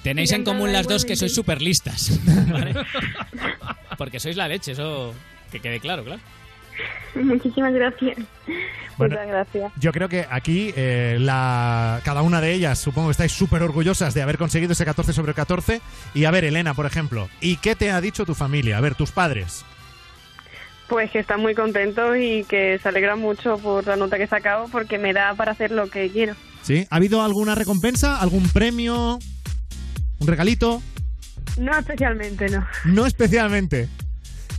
Tenéis en común las dos que sois súper listas. ¿vale? Porque sois la leche, eso que quede claro, claro. Muchísimas gracias. Bueno, Muchas gracias. Yo creo que aquí eh, la, cada una de ellas, supongo que estáis súper orgullosas de haber conseguido ese 14 sobre 14. Y a ver, Elena, por ejemplo, ¿y qué te ha dicho tu familia? A ver, tus padres. Pues que están muy contentos y que se alegran mucho por la nota que he sacado porque me da para hacer lo que quiero. ¿Sí? ¿Ha habido alguna recompensa? ¿Algún premio? ¿Un regalito? No especialmente, no. No especialmente.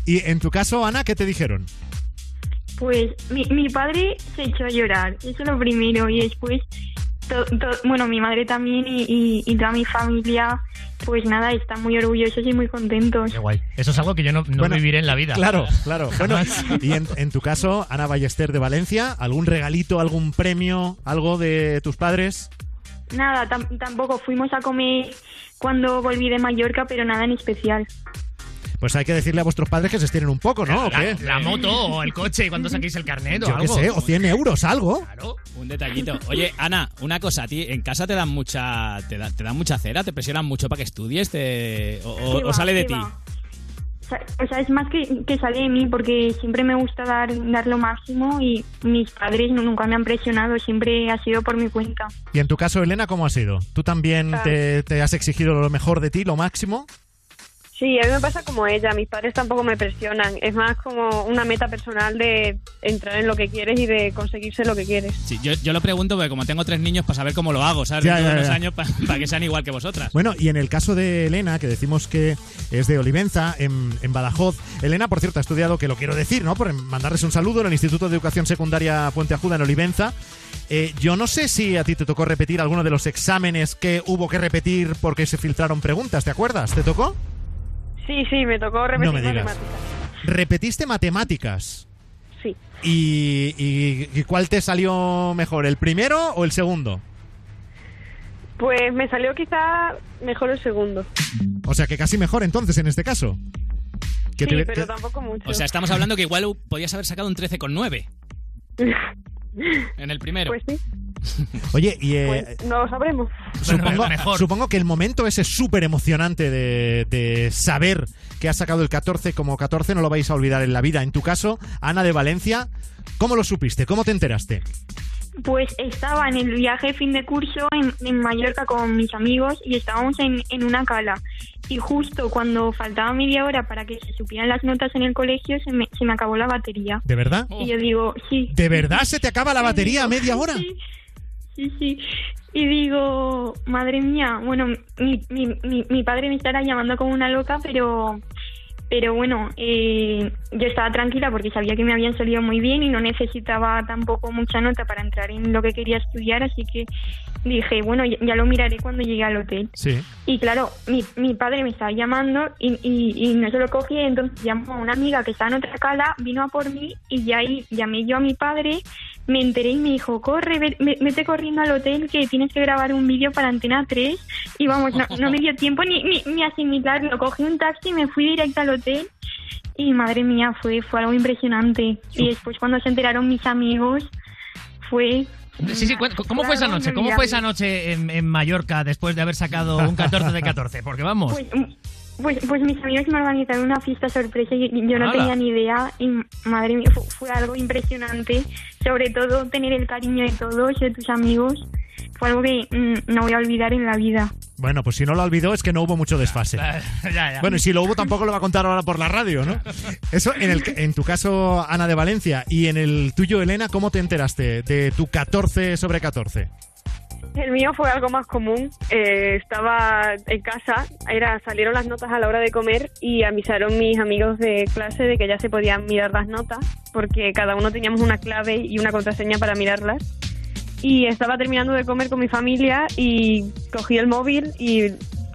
Y en tu caso, Ana, ¿qué te dijeron? Pues mi, mi padre se echó a llorar, eso es lo primero, y después, to- to- bueno, mi madre también y, y- y toda mi familia, pues nada, están muy orgullosos y muy contentos. Qué guay. Eso es algo que yo no, no Bueno, viviré en la vida. Claro, claro. Bueno, y en, en tu caso, Ana Ballester de Valencia, ¿algún regalito, algún premio, algo de tus padres? Nada, tam- tampoco fuimos a comer cuando volví de Mallorca, pero nada en especial. Pues hay que decirle a vuestros padres que se estiren un poco, ¿no? ¿O La, qué? la moto o el coche cuando saquéis el carnet o Yo qué algo. sé, o 100 euros, algo. Un detallito. Oye, Ana, una cosa, ¿a ti en casa te dan mucha te, dan- te dan mucha cera? ¿Te presionan mucho para que estudies? Te, o, o- Qué o va, sale de qué ti? O sea- es más que, que sale de mí porque siempre me gusta dar, dar lo máximo y mis padres no- nunca me han presionado, siempre ha sido por mi cuenta. Y en tu caso, Elena, ¿cómo ha sido? ¿Tú también Ah. te, te has exigido lo mejor de ti, lo máximo? Sí, a mí me pasa como ella, mis padres tampoco me presionan, es más como una meta personal de entrar en lo que quieres y de conseguirse lo que quieres. Sí, yo, yo lo pregunto porque como tengo tres niños para saber cómo lo hago, ¿sabes? Ya, Dentro de ya, unos ya. años para que sean igual que vosotras. Bueno, y en el caso de Elena, que decimos que es de Olivenza, en, en Badajoz. Elena, por cierto, ha estudiado, que lo quiero decir, ¿no? Por mandarles un saludo en el Instituto de Educación Secundaria Puente Ajuda en Olivenza. Eh, yo no sé si a ti te tocó repetir alguno de los exámenes que hubo que repetir porque se filtraron preguntas, ¿te acuerdas? ¿Te tocó? Sí, sí, me tocó repetir No me digas. matemáticas. Repetiste matemáticas. Sí. ¿Y, y- y cuál te salió mejor, el primero o el segundo? Pues me salió quizá mejor el segundo. O sea que casi mejor entonces en este caso. Que sí, te- pero tampoco mucho. O sea, estamos hablando que igual podías haber sacado un 13,9 en el primero. Pues sí, Oye, y eh, pues no lo sabremos. supongo, supongo que el momento ese súper emocionante de, de saber que has sacado el 14 como 14 no lo vais a olvidar en la vida. En tu caso, Ana de Valencia, ¿cómo lo supiste? ¿Cómo te enteraste? Pues estaba en el viaje de fin de curso en, en Mallorca con mis amigos y estábamos en, en una cala. Y justo cuando faltaba media hora para que se supieran las notas en el colegio, se me, se me acabó la batería. ¿De verdad? Y yo digo, sí. ¿De verdad se te acaba la batería a media hora? Sí, sí. Y digo, madre mía, bueno, mi, mi, mi, mi padre me estará llamando como una loca, pero pero bueno, eh, yo estaba tranquila porque sabía que me habían salido muy bien y no necesitaba tampoco mucha nota para entrar en lo que quería estudiar, así que dije, bueno, ya, ya lo miraré cuando llegue al hotel. Sí. Y claro, mi, mi padre me estaba llamando y, y, y no se lo cogí, entonces llamó a una amiga que estaba en otra cala, vino a por mí y ya ahí llamé yo a mi padre, me enteré y me dijo, corre, ve- ve- vete corriendo al hotel que tienes que grabar un vídeo para Antena 3 y vamos, no, no me dio tiempo ni, ni, ni asimilarlo, cogí un taxi y me fui directo al hotel y madre mía, fue, fue algo impresionante. Y después cuando se enteraron mis amigos, fue... Sí, sí, ¿cómo fue esa noche? ¿Cómo fue esa noche en, en Mallorca después de haber sacado un 14 de 14? Porque vamos. Pues, Pues, pues mis amigos me organizaron una fiesta sorpresa y yo no ¡Hala! tenía ni idea y madre mía, fue, fue algo impresionante. Sobre todo tener el cariño de todos, de tus amigos, fue algo que mm, no voy a olvidar en la vida. Bueno, pues si no lo olvidó es que no hubo mucho desfase. ya, ya. Bueno, y si lo hubo tampoco lo va a contar ahora por la radio, ¿no? Eso en, el, en tu caso, Ana de Valencia, y en el tuyo, Elena, ¿cómo te enteraste de tu 14 sobre 14? El mío fue algo más común. Eh, estaba en casa, era salieron las notas a la hora de comer y avisaron mis amigos de clase de que ya se podían mirar las notas porque cada uno teníamos una clave y una contraseña para mirarlas. Y estaba terminando de comer con mi familia y cogí el móvil y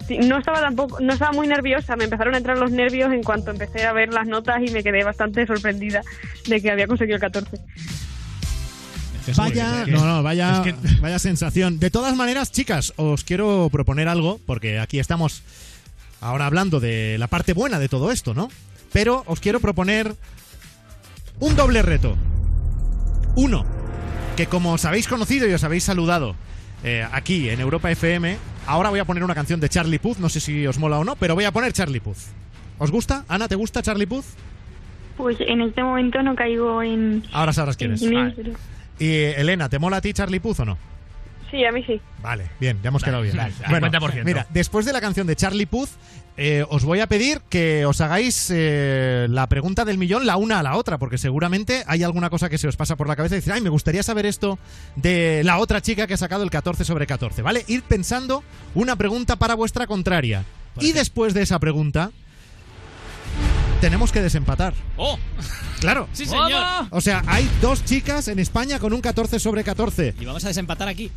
no estaba tampoco, no estaba muy nerviosa. Me empezaron a entrar los nervios en cuanto empecé a ver las notas y me quedé bastante sorprendida de que había conseguido el 14. Vaya, no, no, vaya, vaya sensación. De todas maneras, chicas, os quiero proponer algo, porque aquí estamos ahora hablando de la parte buena de todo esto, ¿no? Pero os quiero proponer un doble reto. Uno, que como os habéis conocido y os habéis saludado eh, aquí en Europa FM, ahora voy a poner una canción de Charlie Puth, no sé si os mola o no, pero voy a poner Charlie Puth. ¿Os gusta? Ana, ¿te gusta Charlie Puth? Pues en este momento no caigo en... Ahora sabrás quién es. Y Elena, ¿te mola a ti Charlie Puth o no? Sí, a mí sí. Vale, bien, ya hemos quedado bien. vale, al bueno, 50%. mira, después de la canción de Charlie Puth, eh, os voy a pedir que os hagáis eh, la pregunta del millón la una a la otra, porque seguramente hay alguna cosa que se os pasa por la cabeza y decir, ay, me gustaría saber esto de la otra chica que ha sacado el 14 sobre 14, ¿vale? Ir pensando una pregunta para vuestra contraria. Y después de esa pregunta, tenemos que desempatar. ¡Oh! Claro. ¡Sí, señor! O sea, hay dos chicas en España con un 14 sobre 14 Y vamos a desempatar aquí.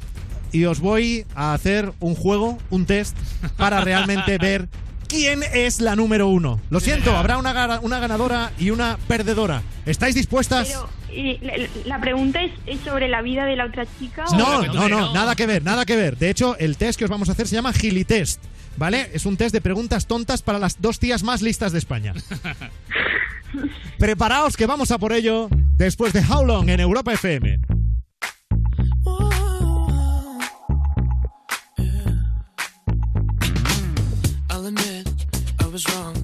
y os voy a hacer un juego, un test, para realmente ver quién es la número uno. Lo siento, habrá una, una ganadora y una perdedora. ¿Estáis dispuestas? Pero y la, la pregunta es, es sobre la vida de la otra chica. o- No, no, no, nada que ver, nada que ver. De hecho, el test que os vamos a hacer se llama Gilitest, ¿vale? Es un test de preguntas tontas para las dos tías más listas de España. Preparaos que vamos a por ello después de How Long en Europa FM. I'll admit I was wrong.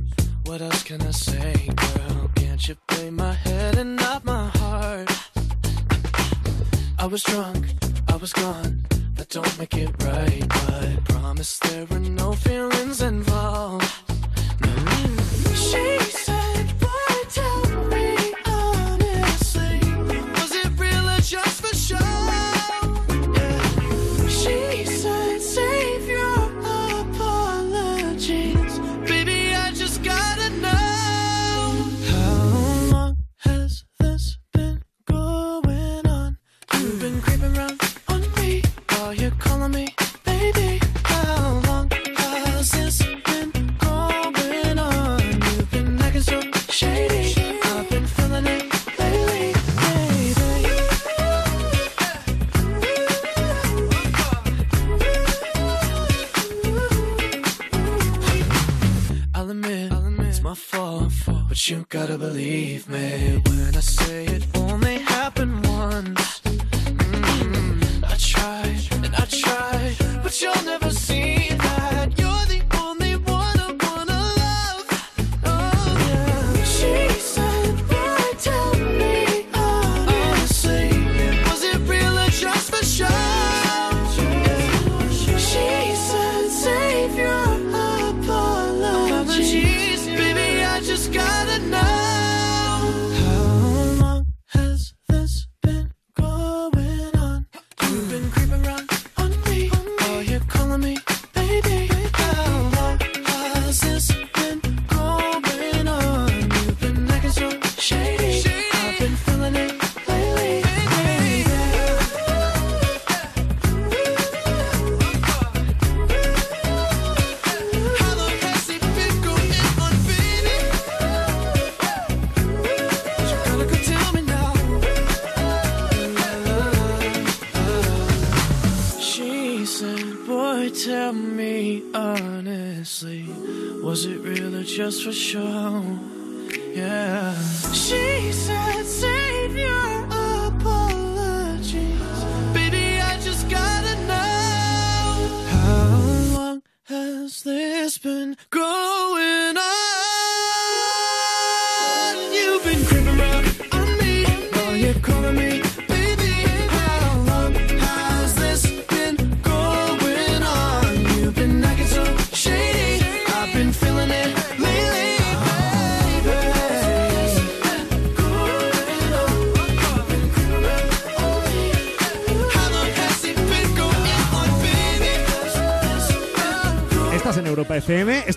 What else can I say, girl? Can't you play my head and not my heart? I was drunk, I was gone. That don't make it right, but promise there were no feelings involved. She said,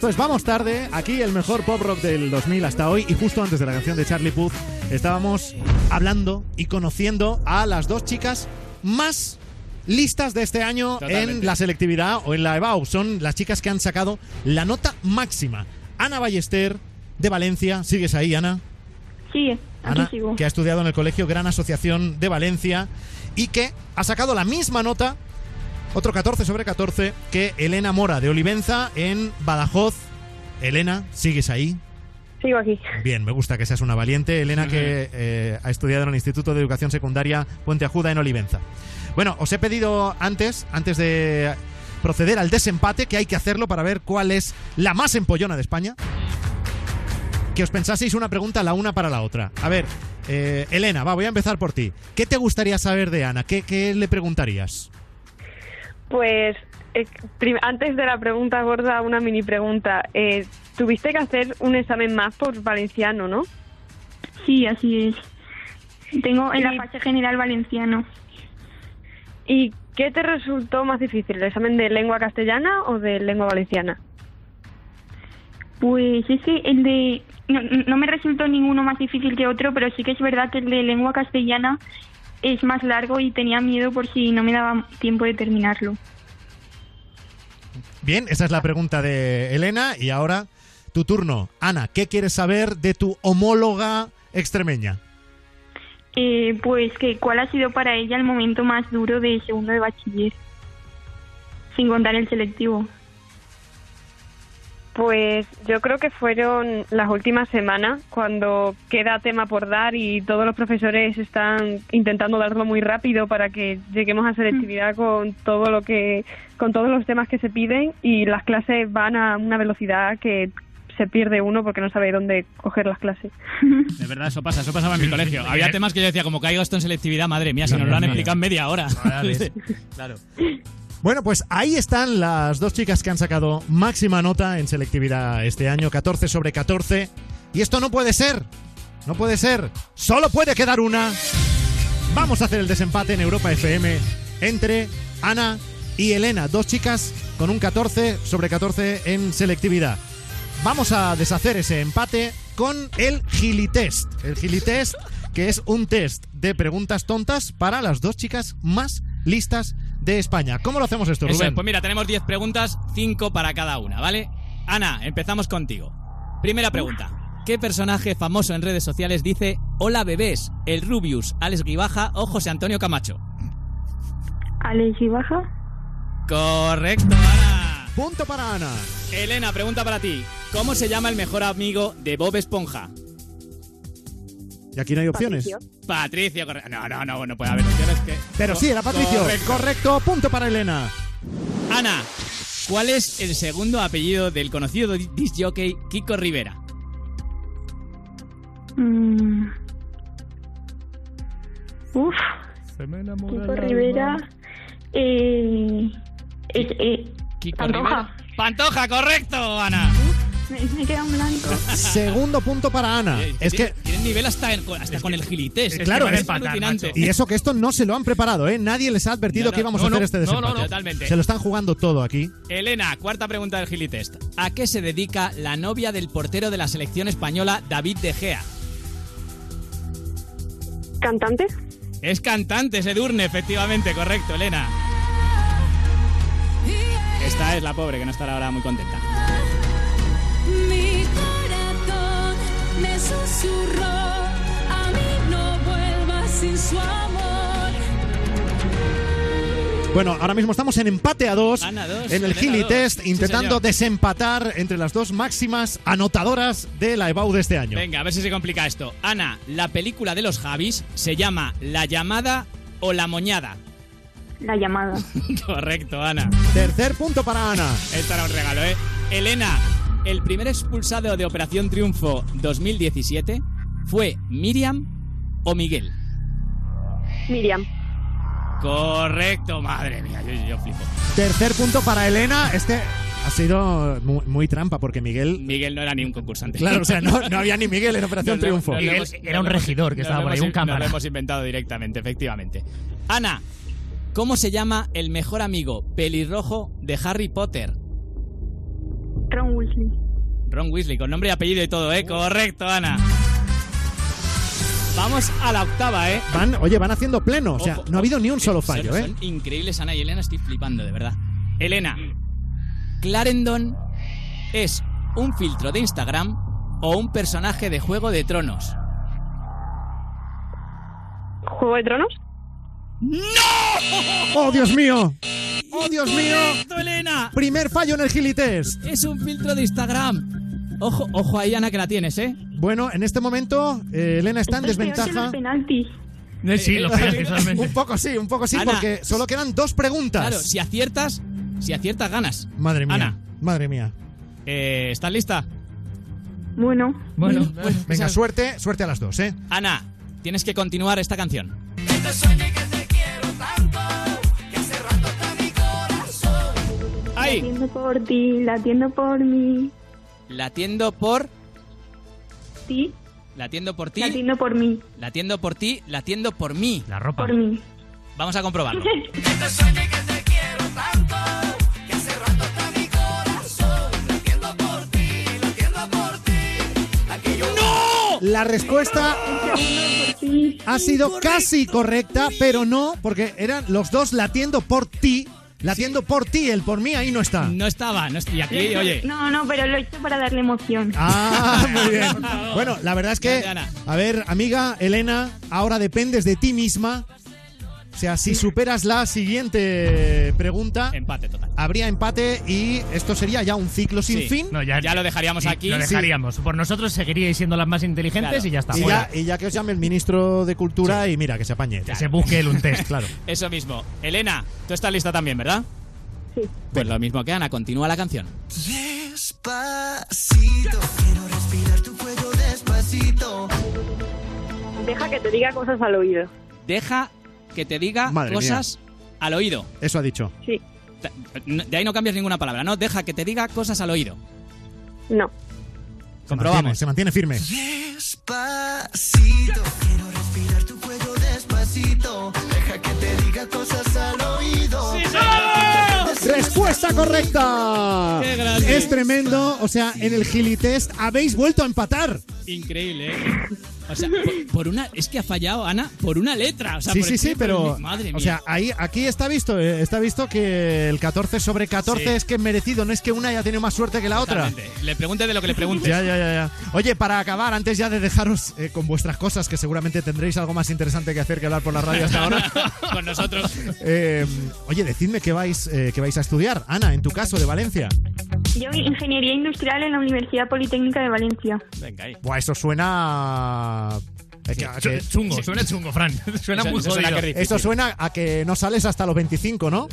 Esto es Vamos Tarde. Aquí el mejor pop rock del 2000 hasta hoy. Y justo antes de la canción de Charlie Puth, estábamos hablando y conociendo a las dos chicas más listas de este año Totalmente. en la selectividad o en la EBAU. Son las chicas que han sacado la nota máxima. Ana Ballester, de Valencia. ¿Sigues ahí, Ana? Sí, aquí Ana, sigo. que ha estudiado en el Colegio Gran Asociación de Valencia y que ha sacado la misma nota, otro 14 sobre 14, que Elena Mora de Olivenza en Badajoz. Elena, ¿sigues ahí? Sigo aquí. Bien, me gusta que seas una valiente. Elena, que eh, ha estudiado en el Instituto de Educación Secundaria Puente Ajuda en Olivenza. Bueno, os he pedido antes, antes de proceder al desempate, que hay que hacerlo para ver cuál es la más empollona de España. Que os pensaseis una pregunta la una para la otra. A ver, eh, Elena, va, voy a empezar por ti. ¿Qué te gustaría saber de Ana? ¿Qué, qué le preguntarías? Pues eh, antes de la pregunta gorda, una mini pregunta. Eh, Tuviste que hacer un examen más por valenciano, ¿no? Sí, así es. Tengo en la fase general valenciano. ¿Y qué te resultó más difícil, el examen de lengua castellana o de lengua valenciana? Pues ese, el de... No, no me resultó ninguno más difícil que otro, pero sí que es verdad que el de lengua castellana es más largo y tenía miedo por si no me daba tiempo de terminarlo. Bien, esa es la pregunta de Elena y ahora tu turno. Ana, ¿qué quieres saber de tu homóloga extremeña? Eh, pues que cuál ha sido para ella el momento más duro de segundo de bachiller, sin contar el selectivo. Pues yo creo que fueron las últimas semanas cuando queda tema por dar y todos los profesores están intentando darlo muy rápido para que lleguemos a selectividad con todo lo que con todos los temas que se piden y las clases van a una velocidad que se pierde uno porque no sabe dónde coger las clases. De verdad, eso pasa, eso pasaba en mi colegio. Había temas que yo decía, como caigo esto en selectividad, madre mía, si nos lo han explicado en media hora. claro. Bueno, pues ahí están las dos chicas que han sacado máxima nota en selectividad este año, 14 sobre 14. Y esto no puede ser, no puede ser, solo puede quedar una. Vamos a hacer el desempate en Europa FM entre Ana y Elena, dos chicas con un 14 sobre 14 en selectividad. Vamos a deshacer ese empate con el Gilitest. El Gilitest, que es un test de preguntas tontas para las dos chicas más listas de España. ¿Cómo lo hacemos esto, Eso Rubén? pues mira, tenemos 10 preguntas, 5 para cada una, ¿vale? Ana, empezamos contigo. Primera pregunta. ¿Qué personaje famoso en redes sociales dice Hola bebés, el Rubius, Alex Guibaja o José Antonio Camacho? Alex y baja. Correcto, Ana. Punto para Ana. Elena, pregunta para ti. ¿Cómo se llama el mejor amigo de Bob Esponja? Y aquí no hay opciones. Patricio, correcto. No, no, no, no puede haber opciones que... Pero sí, era Patricio. Correcto. Correcto, punto para Elena. Ana, ¿cuál es el segundo apellido del conocido di- disc jockey Kiko Rivera? Mm. Uf. Kiko Rivera. Eh, eh, Kiko Pantoja. Rivera. Pantoja, correcto, Ana. Me, me queda en blanco. Segundo punto para Ana. Es que Tienen nivel hasta, en- hasta con el gilitest. claro, es es- alucinante. Y eso que esto no se lo han preparado, ¿eh? Nadie les ha advertido No, no, que íbamos no, a hacer no, este no, no, desempate. no, totalmente. Se lo están jugando todo aquí. Elena, cuarta pregunta del gilitest. ¿A qué se dedica la novia del portero de la selección española, David De Gea? ¿Cantante? Es cantante, es Edurne, efectivamente, correcto, Elena. Esta es la pobre, que no estará ahora muy contenta. Me susurró, a mí no vuelvas sin su amor. Bueno, ahora mismo estamos en empate a dos Ana, dos, en el Gili. Test, intentando desempatar entre las dos máximas anotadoras de la EBAU de este año. Venga, a ver si se complica esto. Ana, la película de los Javis se llama La llamada o La moñada. La llamada. Correcto, Ana. Tercer punto para Ana. Esto era un regalo, ¿eh? Elena, el primer expulsado de Operación Triunfo 2017 fue Miriam o Miguel. Miriam. Correcto, madre mía, yo, yo flipo. Tercer punto para Elena. Este ha sido muy, muy trampa porque Miguel. Miguel no era ni un concursante. Claro, o sea, no, no había ni Miguel en Operación Triunfo. Miguel era un regidor que estaba por ahí, un cámara. Nos lo hemos inventado directamente, efectivamente. Ana, ¿cómo se llama el mejor amigo pelirrojo de Harry Potter? Ron Weasley. Ron Weasley, con nombre y apellido y todo, ¿eh? Correcto, Ana. Vamos a la octava, ¿eh? Van, oye, van haciendo pleno. O sea, Ojo, no ha habido ni un solo Son- fallo, ¿eh? Son increíbles, Ana y Elena, estoy flipando, de verdad. Elena, ¿Clarendon es un filtro de Instagram o un personaje de Juego de Tronos? ¿Juego de Tronos? ¡Oh, Dios mío! ¡Oh, Dios mío! Elena! Primer fallo en el Gilitest. Es un filtro de Instagram. Ojo, ojo ahí, Ana, que la tienes, ¿eh? Bueno, en este momento eh, Elena está en Esto es peor que desventaja. los penaltis. Sí, los penaltis solamente. un poco sí, un poco sí, Ana. porque solo quedan dos preguntas. Claro, si aciertas, si aciertas, ganas. Madre mía. Ana, Madre mía. eh, ¿estás lista? Bueno. Bueno, Venga, suerte, suerte a las dos, ¿eh? Ana, tienes que continuar esta canción. Ahí. Latiendo por ti, latiendo por mí. Latiendo por. Sí, Latiendo por ti. latiendo por mí. Latiendo por ti, latiendo por mí. La ropa. Por mí. Vamos a comprobarlo. La respuesta ha sido casi correcta, pero no, porque eran los dos latiendo por ti. Latiendo por ti, el por mí ahí no está. No estaba, no estoy aquí, oye. No, no, pero lo he hecho para darle emoción. Ah, muy bien. Bueno, la verdad es que, a ver, amiga Elena, ahora dependes de ti misma. O sea, si superas la siguiente pregunta, Empate total. habría empate y esto sería ya un ciclo sin Sí. fin. No, ya, Ya lo dejaríamos sí, aquí. Lo dejaríamos. Por nosotros seguiríais siendo las más inteligentes Claro. y ya está. Y fuera. ya, y ya que os llame el ministro de Cultura y mira, que se apañe. Que se busque él un test. Claro. Eso mismo. Elena, tú estás lista también, ¿verdad? Sí. Pues lo mismo que Ana, continúa la canción. Despacito, quiero respirar tu cuello despacito. Deja que te diga cosas al oído. Deja que te diga Madre cosas al oído. Eso ha dicho. Sí. De ahí no cambias ninguna palabra, ¿no? Deja que te diga cosas al oído. No. Se mantiene, se mantiene firme. Despacito, quiero respirar tu cuello despacito. Deja que te diga cosas al oído. Respuesta correcta. Qué grande. Es tremendo. O sea, en el Gilitest habéis vuelto a empatar. Increíble, ¿eh? O sea, por, por una. Es que ha fallado, Ana, por una letra. O sea, sí, por sí, sí, pero. Madre mía. O sea, ahí, aquí está visto, eh, está visto que el 14 sobre 14 Sí. es que es merecido, no es que una haya tenido más suerte que la otra. Le pregunte de lo que le pregunte. Ya, ya, ya, ya. Oye, para acabar, antes ya de dejaros eh, con vuestras cosas, que seguramente tendréis algo más interesante que hacer que hablar por la radio hasta ahora. Con nosotros. eh, oye, decidme qué vais, eh, qué vais a estudiar. Ana, en tu caso, de Valencia. Yo Ingeniería Industrial en la Universidad Politécnica de Valencia. Venga, ahí. Buah, eso suena. Eh, que- Chu- que- Chungo, suena chungo, Fran. Suena Eso- muy eso suena jodido. Esto suena a que no sales hasta los 25, ¿no?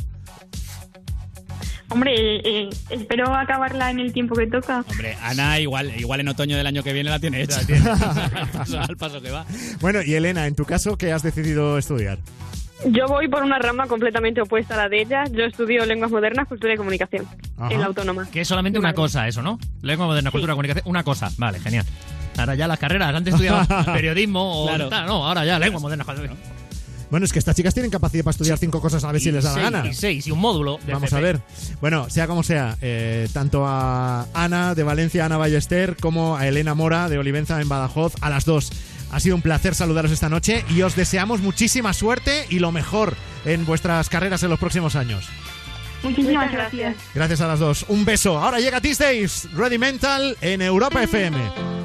Hombre, eh, espero acabarla en el tiempo que toca. Hombre, Ana igual, igual en otoño del año que viene la tiene hecha. al, paso, al paso que va. Bueno, y Elena, en tu caso, ¿qué has decidido estudiar? Yo voy por una rama completamente opuesta a la de ella. Yo estudio lenguas modernas, cultura y comunicación Ajá. en la autónoma. Que es solamente una cosa eso, ¿no? Lengua moderna, cultura, comunicación. Una cosa. Vale, genial. Ahora ya las carreras. Antes estudiaba periodismo o Claro. tal. No, ahora ya lengua moderna. Bueno, es que estas chicas tienen capacidad para estudiar cinco cosas a ver si les da la seis, gana. Y seis, y un módulo. de Vamos FP. a ver. Bueno, sea como sea, eh, tanto a Ana de Valencia, Ana Ballester, como a Elena Mora de Olivenza en Badajoz, a las dos. Ha sido un placer saludaros esta noche y os deseamos muchísima suerte y lo mejor en vuestras carreras en los próximos años. Muchísimas gracias. gracias. A las dos. Un beso. Ahora llega Tuesdays, Ready Mental en Europa FM.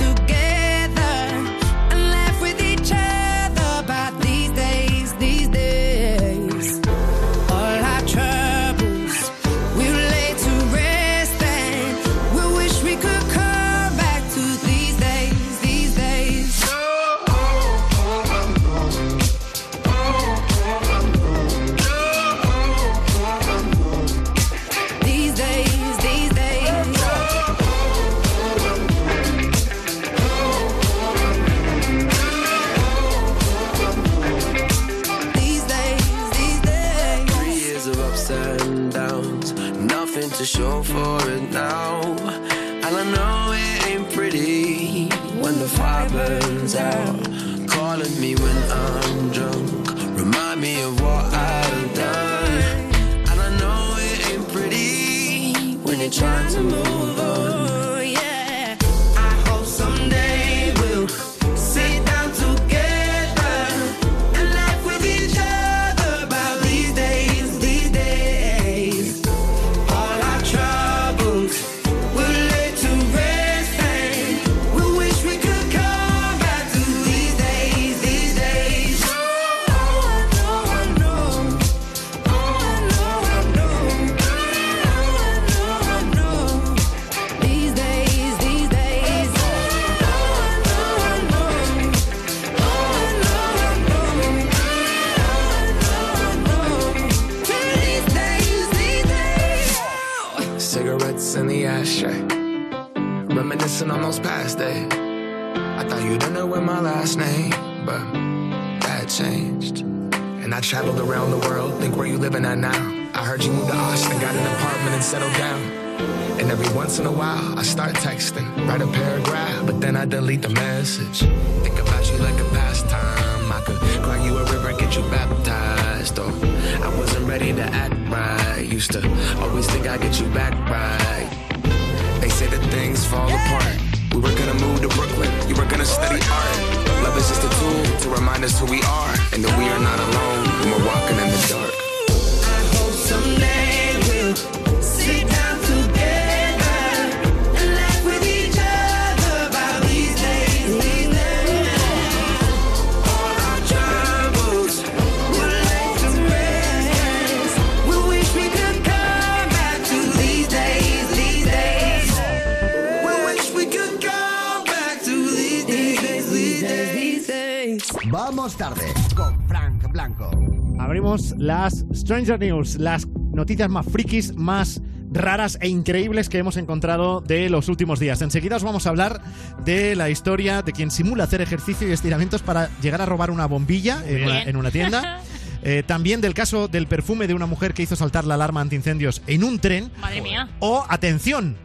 I traveled around the world. Think where you living at now. I heard you moved to Austin, got an apartment and settled down. And every once in a while, I start texting, write a paragraph, but then I delete the message. Think about you like a pastime. I could cry you a river, get you baptized. Or I wasn't ready to act right. Used to always think I'd get you back right. They say that things fall apart. We were gonna move to Brooklyn, you were gonna study art. Love is just a tool to remind us who we are and that we are not alone when we're walking in the dark. hope someday Vamos tarde con Frank Blanco. Abrimos las Stranger News, las noticias más frikis, más raras e increíbles que hemos encontrado de los últimos días. Enseguida os vamos a hablar de la historia de quien simula hacer ejercicio y estiramientos para llegar a robar una bombilla en una, Bien. en una tienda. Eh, también del caso del perfume de una mujer que hizo saltar la alarma antiincendios en un tren. Madre mía. O, atención,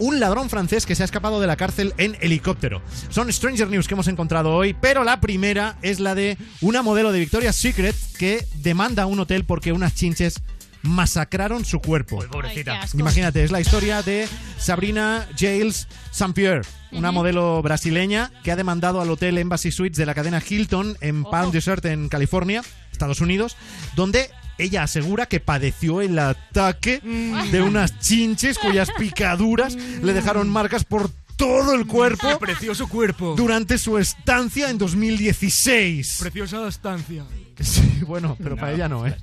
un ladrón francés que se ha escapado de la cárcel en helicóptero. Son Stranger News que hemos encontrado hoy, pero la primera es la de una modelo de Victoria's Secret que demanda a un hotel porque unas chinches masacraron su cuerpo. pobrecita. Imagínate, es la historia de Sabrina Giles St. Pierre, una modelo brasileña que ha demandado al hotel Embassy Suites de la cadena Hilton en Palm Desert, en California, Estados Unidos, donde ella asegura que padeció el ataque de unas chinches cuyas picaduras le dejaron marcas por todo el cuerpo. Precioso cuerpo. Durante su estancia en 2016. Preciosa estancia. Sí, bueno, pero para ella no, ¿eh?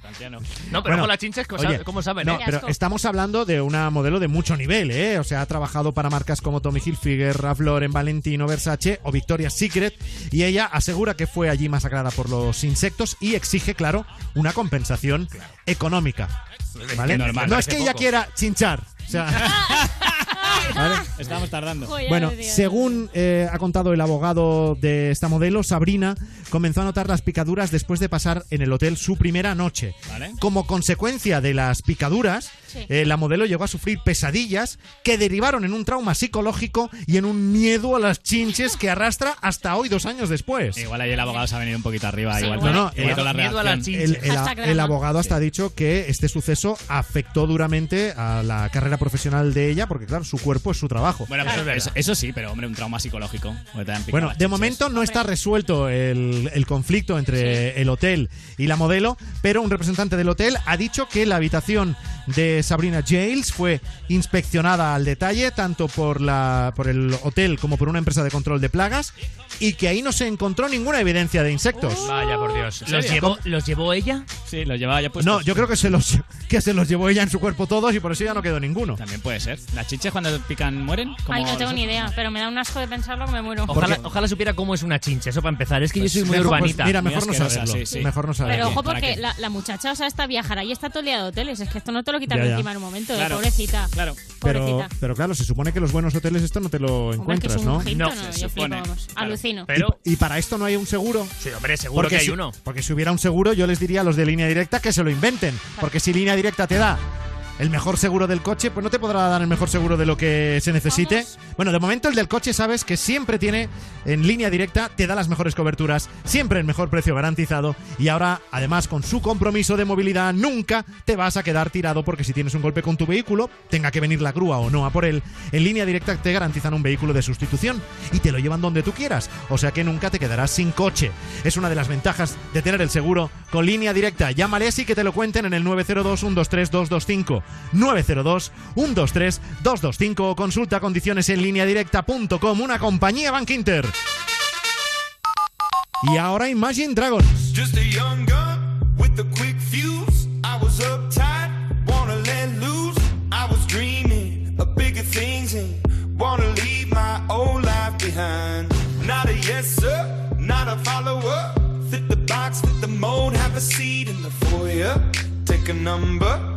No, pero con las chinches, ¿cómo sabe- cómo saben, No, eh? pero estamos hablando de una modelo de mucho nivel, ¿eh? O sea, ha trabajado para marcas como Tommy Hilfiger, Ralph Lauren, Valentino, Versace o Victoria's Secret y ella asegura que fue allí masacrada por los insectos y exige, claro, una compensación económica. ¿Vale? Normal, no es que ella quiera chinchar. O sea, ¿vale? Estamos tardando. Bueno, según eh, ha contado el abogado de esta modelo, Sabrina comenzó a notar las picaduras después de pasar en el hotel su primera noche. Vale. Como consecuencia de las picaduras, Sí. eh, la modelo llegó a sufrir pesadillas que derivaron en un trauma psicológico y en un miedo a las chinches que arrastra hasta hoy, dos años después. Igual ahí el abogado se ha venido un poquito arriba. igual, No, no, igual el- con la reacción. el, abogado hasta ha dicho que este suceso afectó duramente a la carrera profesional de ella, porque claro, su cuerpo es su trabajo. Bueno, pues eso, eso sí, pero hombre, un trauma psicológico. Bueno, de momento no está resuelto el, el conflicto entre el hotel y la modelo, pero un representante del hotel ha dicho que la habitación de Sabrina Giles fue inspeccionada al detalle tanto por, la, por el hotel como por una empresa de control de plagas y que ahí no se encontró ninguna evidencia de insectos. Vaya, por Dios. ¿En ¿Los llevó, ¿Los llevó ella? Sí, los llevaba ya puestos. No, yo creo que se los que se los llevó ella en su cuerpo todos y por eso ya no quedó ninguno. También puede ser. ¿Las chinches cuando pican mueren? Ay, no tengo ni idea, pero me da un asco de pensarlo que me muero. Ojalá, ojalá supiera cómo es una chinche, eso para empezar. Es que Pues yo soy muy mejor- pues urbanita. mira, mejor no saberlo. Mejor no saberlo. Pero ojo ¿Para porque la, la muchacha, o sea, está viajar ahí está día de hoteles. Es que esto no te lo quitan Ya, de ya. encima en un momento, eh, Claro. pobrecita. Claro. Pero, Pobrecita. pero claro, se supone que los buenos hoteles esto no te lo encuentras, ¿no? No, yo flipo, vamos. Alucino. ¿Y, y para esto no hay un seguro? Sí, hombre, seguro Porque que hay si- uno. Porque si hubiera un seguro, yo les diría a los de línea directa que se lo inventen. Porque si línea directa te da el mejor seguro del coche, pues no te podrá dar el mejor seguro de lo que se necesite. Bueno, de momento el del coche sabes que siempre tiene en línea directa, te da las mejores coberturas, siempre el mejor precio garantizado y ahora además con su compromiso de movilidad nunca te vas a quedar tirado porque si tienes un golpe con tu vehículo, tenga que venir la grúa o no a por él, en línea directa te garantizan un vehículo de sustitución y te lo llevan donde tú quieras, o sea que nunca te quedarás sin coche. Es una de las ventajas de tener el seguro con línea directa. Llámales y que te lo cuenten en el 902 123 225 902 123 225 o consulta condiciones en línea directa.com, una compañía Bank Inter. Y ahora Imagine Dragons. Wanna leave my old life behind. Not a yes sir, not a follower. Fit the box, fit the mold, have a seat in the foyer. Take a number.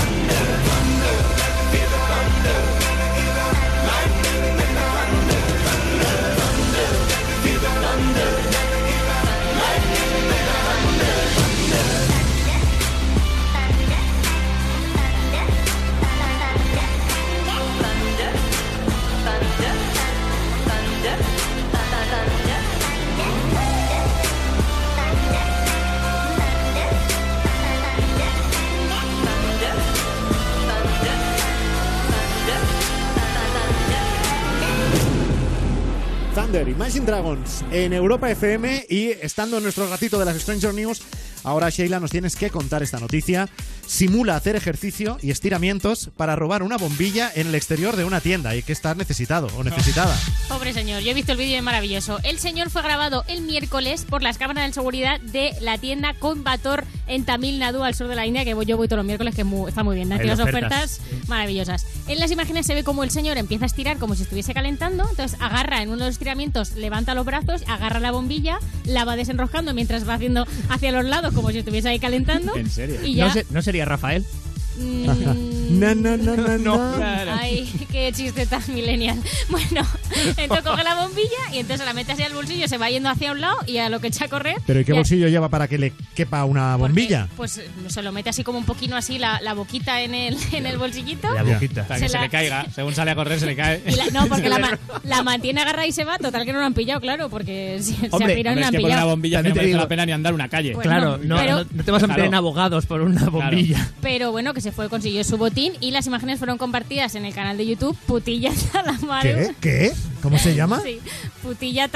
Thunder, Imagine Dragons en Europa FM y estando en nuestro ratito de las Stranger News, ahora Sheila nos tienes que contar esta noticia. Simula hacer ejercicio y estiramientos para robar una bombilla en el exterior de una tienda. Hay que estar necesitado o necesitada. Pobre señor, yo he visto el vídeo y es maravilloso. El señor fue grabado el miércoles por las cámaras de seguridad de la tienda Coimbatore en Tamil Nadu, al sur de la India, que voy- yo voy todos los miércoles, que muy- está muy bien. Hay unas ofertas. ofertas maravillosas. En las imágenes se ve como el señor empieza a estirar como si estuviese calentando, entonces agarra en uno de los estiramientos, levanta los brazos, agarra la bombilla, la va desenroscando mientras va haciendo hacia los lados como si estuviese ahí calentando. ¿En serio? Y ya... ¿No, se- no sería Rafael? No, no, no, no, no. Ay, qué chiste tan millennial. Bueno, entonces coge la bombilla y entonces la mete así al bolsillo, se va yendo hacia un lado y a lo que echa a correr. ¿Pero y qué bolsillo lleva para que le quepa una bombilla? Pues se lo mete así como un poquito así la, la boquita en el, en el bolsillito. La boquita. Para que Se se la- le caiga. Según sale a correr, se le cae. Y la- no, porque la, ma- la mantiene agarrada y se va. Total que no lo han pillado, claro, porque si se ha Hombre, pirado hombre, no es han que por una pillado. bombilla no merece la pena ni andar una calle. Pues claro, no, no, pero- no- te vas a meter en abogados por una bombilla. Pero bueno, que que se fue, consiguió su botín y las imágenes fueron compartidas en el canal de YouTube Putilla Talamaru. ¿Qué? ¿Qué? ¿Cómo se llama? Sí, Putilla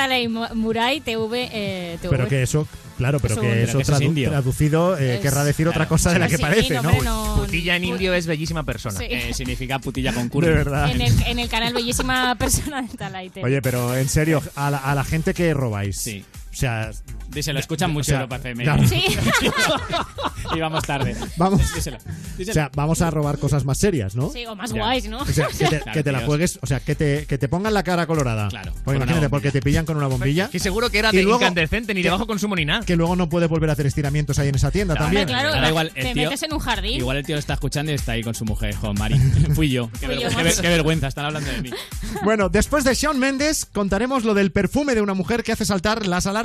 Murai TV, eh, TV. Pero que eso, claro, pero que eso que es tradu- indio. traducido eh, Es- querrá decir otra cosa de la que Sí, parece, no, ¿no? hombre, no. Putilla en indio es bellísima persona. Sí. Eh, significa putilla con curry. De verdad. En el, en el canal Bellísima Persona de Talay TV. Oye, pero en serio, a la, a la gente que robáis. Sí. O sea, Díselo, lo escuchan mucho o sea, Europa FM. claro. Sí. y vamos tarde. Vamos. Díselo. díselo. O sea, vamos a robar cosas más serias, ¿no? Sí, o más Ya. guays, ¿no? O sea, que te, Claro, que te la juegues, o sea, que te, que te pongan la cara colorada. Claro, Porque imagínate, porque te pillan con una bombilla. Que seguro que era de luego- incandescente, ni de bajo consumo ni nada. Que luego no puedes volver a hacer estiramientos ahí en esa tienda Claro, también. Claro, Ahora igual el te tío- metes en un jardín. Igual el tío lo está escuchando y está ahí con su mujer, jo, Mari. Fui yo. Qué, Fui yo, vergüenza, qué, macho. ver- qué vergüenza, están hablando de mí. Bueno, después de Shawn Mendes, contaremos lo del perfume de una mujer que hace saltar las alarmas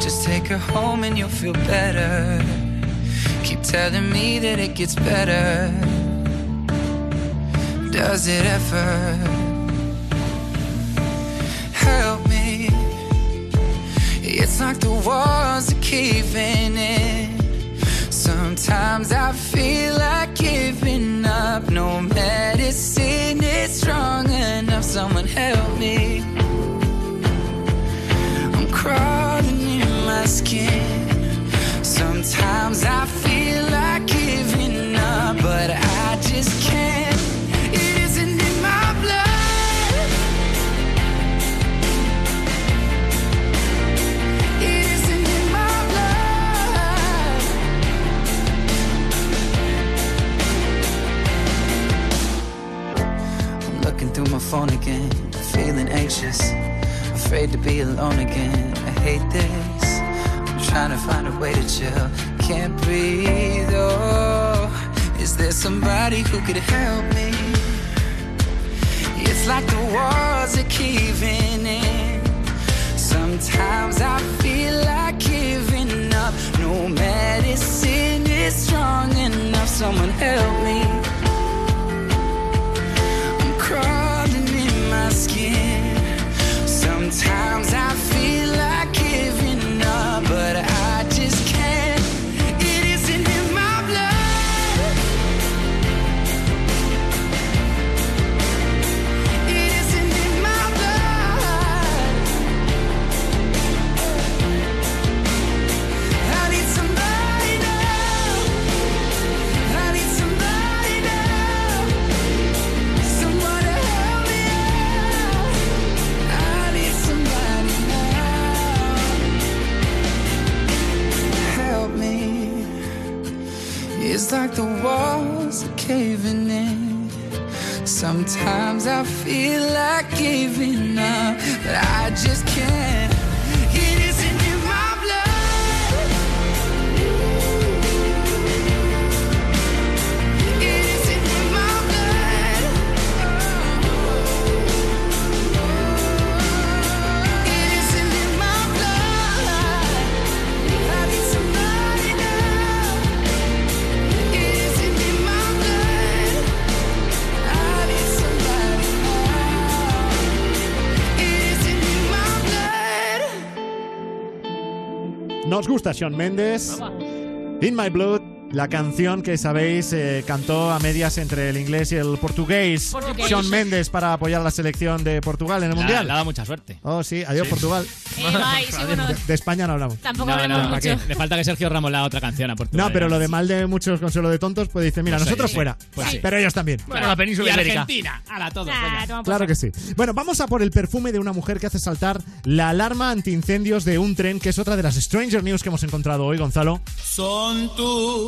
Just take her home and you'll feel better. Keep telling me that it gets better. Does it ever? Help me. It's like the walls are caving in. Sometimes I feel like giving up. No medicine is strong enough. Someone help me. I'm crawling phone again, feeling anxious, afraid to be alone again. I hate this. Trying to find a way to chill, can't breathe. Oh, is there somebody who could help me? It's like the walls are caving in. Sometimes I feel like giving up. No medicine is strong enough. Someone help me. Feel blood. Nos gusta Shawn Mendes. In My Blood, la canción que sabéis eh, cantó a medias entre el inglés y el portugués. Portugués. Shawn Mendes para apoyar la selección de Portugal en el Mundial. le ha dado mucha suerte. Oh, sí, adiós Sí. Portugal. Eh, bye, sí, bueno, De, de España no hablamos. tampoco No, hablemos no, ¿para mucho. qué? Le falta que Sergio Ramos le haga otra canción a Portugal. No, pero lo de mal de muchos consuelo de tontos, pues dice, mira, Pues nosotros sí. fuera. Pues sí. Pero ellos también. Bueno, la península y ibérica. Argentina, a todos. Toma por Claro que sí. Bueno, vamos a por el perfume de una mujer que hace saltar la alarma antiincendios de un tren, que es otra de las Stranger News que hemos encontrado hoy, Gonzalo. Son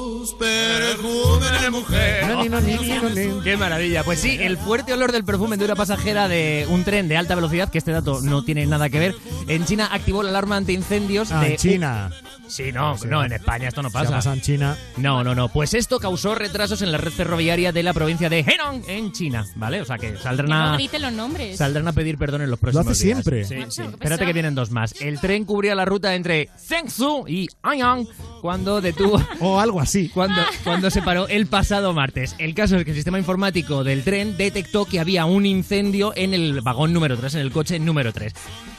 tus perfumes, mujer. No, ni, no, ni, ni, no, ni. Qué maravilla. Pues sí, el fuerte olor del perfume de una pasajera de un tren de alta velocidad, que este dato no tiene nada que ver, en China activó la alarma antiincendios Ah, de en China. Sí, no, no, en España esto no pasa. pasa en China. No, no, no. Pues esto causó retrasos en la red ferroviaria de la provincia de Henan, en China, ¿vale? O sea que saldrán Que no a, griten los nombres. saldrán a pedir perdón en los próximos hace días. siempre. Sí, sí. Espérate que vienen dos más. El tren cubría la ruta entre Zhengzhou y Anyang cuando detuvo... O algo así. Cuando, cuando se paró el pasado martes. El caso es que el sistema informático del tren detectó que había un incendio en el vagón número 3, en el coche número 3.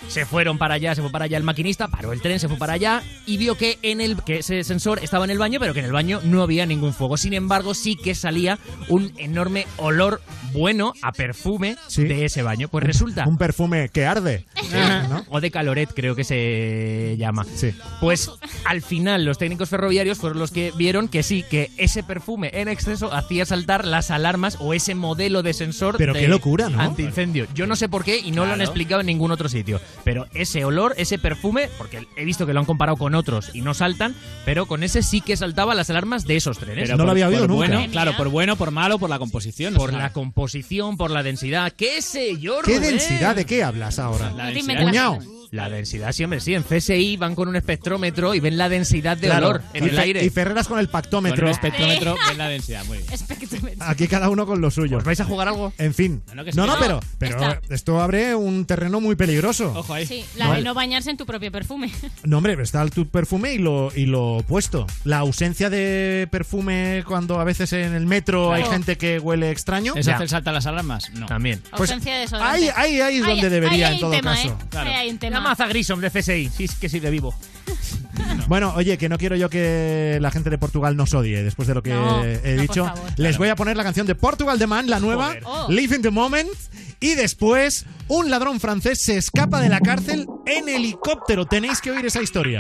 Se fueron para allá, se fue para allá el maquinista, paró el tren, se fue para allá y vio que en el que ese sensor estaba en el baño, pero que en el baño no había ningún fuego. Sin embargo, sí que salía un enorme olor bueno a perfume Sí. de ese baño. Pues resulta Un perfume que arde. ¿no? o de caloret creo que se llama. Sí. Pues al final los técnicos ferroviarios fueron los que vieron que sí, que ese perfume en exceso hacía saltar las alarmas o ese modelo de sensor Pero de qué locura, ¿no? antiincendio. Yo no sé por qué y no lo han explicado en ningún otro sitio. Pero ese olor, ese perfume, porque he visto que lo han comparado con otros y no saltan, pero con ese sí que saltaba las alarmas de esos trenes. Pero No lo había oído nunca. bueno, claro, por bueno, por malo, por la composición. por o sea, la composición, por la densidad. ¿Qué sé yo, ¿Qué Rubén? densidad? ¿De qué hablas ahora? La densidad. La densidad, sí, hombre, sí. En CSI van con un espectrómetro y ven la densidad de Claro. olor en y, el Fe- aire. y Ferreras con el Con pactómetro. un espectrómetro ven la densidad. Muy bien. Espectrómetro. Aquí cada uno con lo suyo. ¿Os vais a jugar algo? En fin. No, no, que sí No, que no, no. pero, pero Está. esto abre un terreno muy peligroso. Ojo ahí. Sí, la Vale. de no bañarse en tu propio perfume. No, hombre, está el tu perfume y lo, y lo opuesto. La ausencia de perfume cuando a veces en el metro hay gente que huele extraño. ¿Eso Ya. hace el salto a las alarmas? No. También. Pues Ausencia de desodorante. ahí, ahí, ahí es donde debería, ahí en todo tema, caso. ¿eh? Claro. Ahí hay un La tema. maza Grissom de CSI. Sí, es que sigue vivo. Bueno, oye, que no quiero yo que la gente de Portugal nos odie después de lo que No, he no, dicho. favor. Les voy a poner la canción de Portugal The Man, la nueva. Oh. Live in the Moment. Y después, un ladrón francés se escapa de la cárcel en helicóptero. Tenéis que oír esa historia.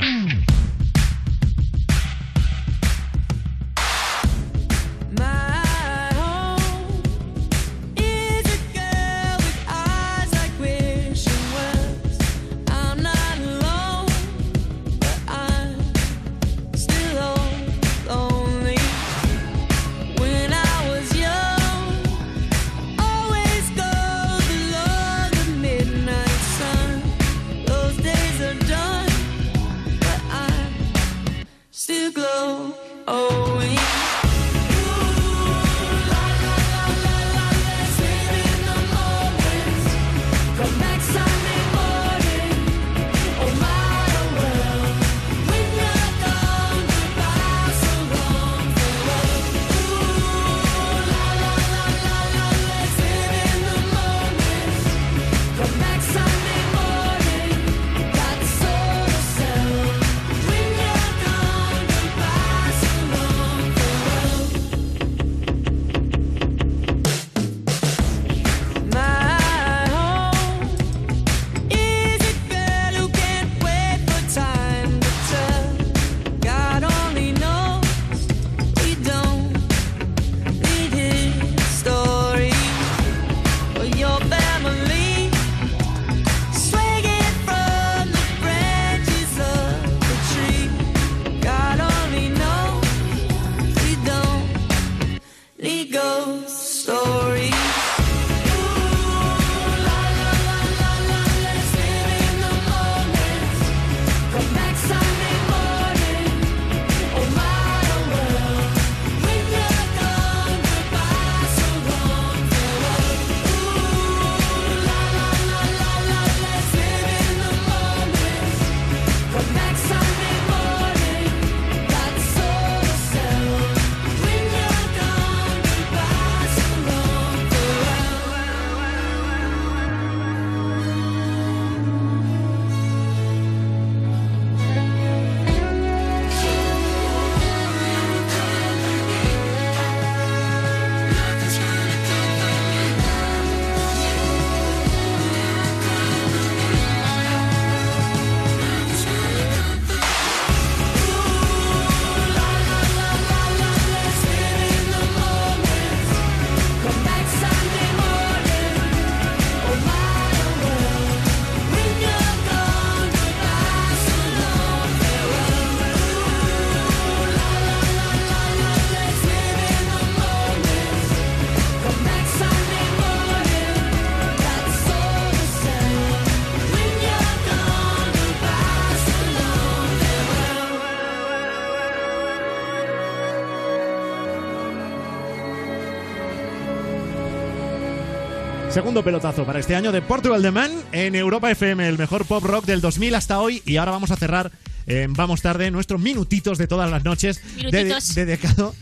Segundo pelotazo para este año de Portugal The Man en Europa FM, el mejor pop rock del 2000 hasta hoy. Y ahora vamos a cerrar, eh, vamos tarde, nuestros minutitos de todas las noches de- dedicado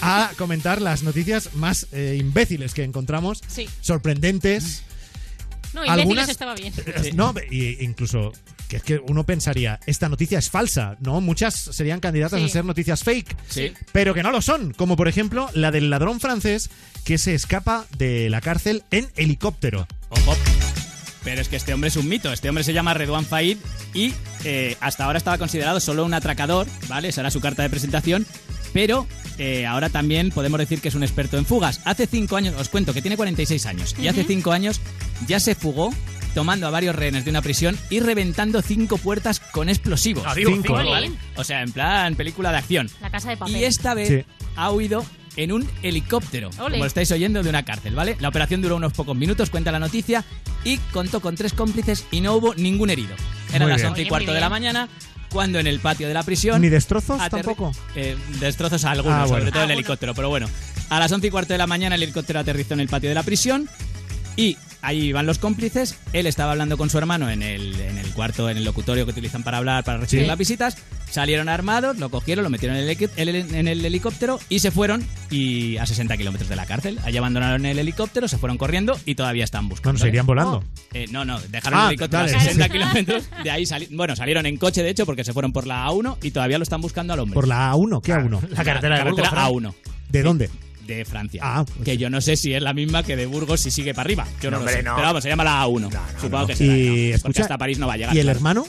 a comentar las noticias más eh, imbéciles que encontramos, Sí. sorprendentes. No, imbéciles Algunas- estaba bien. No, incluso que es que uno pensaría, esta noticia es falsa, ¿no? Muchas serían candidatas Sí. a ser noticias fake, Sí. pero que no lo son, como por ejemplo la del ladrón francés que se escapa de la cárcel en helicóptero. Ojo. Pero es que este hombre es un mito. Este hombre se llama Redouan Faid y eh, hasta ahora estaba considerado solo un atracador, ¿vale? Esa era su carta de presentación. Pero eh, ahora también podemos decir que es un experto en fugas. Hace cinco años, os cuento que tiene 46 años, y hace cinco años ya se fugó tomando a varios rehenes de una prisión y reventando cinco puertas con explosivos. Digo, Cinco. cinco. ¿vale? O sea, en plan película de acción. La casa de papel. Y esta vez Sí. ha huido en un helicóptero, como estáis oyendo, de una cárcel, ¿vale? La operación duró unos pocos minutos, cuenta la noticia, y contó con tres cómplices y no hubo ningún herido. Eran las bien. 11 y cuarto de la mañana, cuando en el patio de la prisión... ¿Ni destrozos tampoco? Eh, destrozos a algunos, Ah, bueno. sobre todo el helicóptero, pero bueno. A las 11 y cuarto de la mañana el helicóptero aterrizó en el patio de la prisión y ahí van los cómplices. Él estaba hablando con su hermano en el, en el cuarto, en el locutorio que utilizan para hablar, para recibir Sí. las visitas. Salieron armados, lo cogieron, lo metieron en el, en el helicóptero y se fueron y a 60 kilómetros de la cárcel. Allí abandonaron el helicóptero, se fueron corriendo y todavía están buscando. Bueno, se irían volando. Eh, no, no, dejaron Ah, el helicóptero dale. a 60 kilómetros. De ahí sali- bueno, salieron en coche, de hecho, porque se fueron por la A1 y todavía lo están buscando al hombre. Por la A1, ¿qué A1? La carretera de Burgos, Fran. A1 ¿De dónde? De Francia. Ah, que yo no sé si es la misma que de Burgos si sigue para arriba. Yo no, No, lo hombre, sé. no. Pero vamos, se llama la A1. Supongo que será. Y ¿no? Porque escucha, hasta París no va a llegar. ¿y el claro. hermano?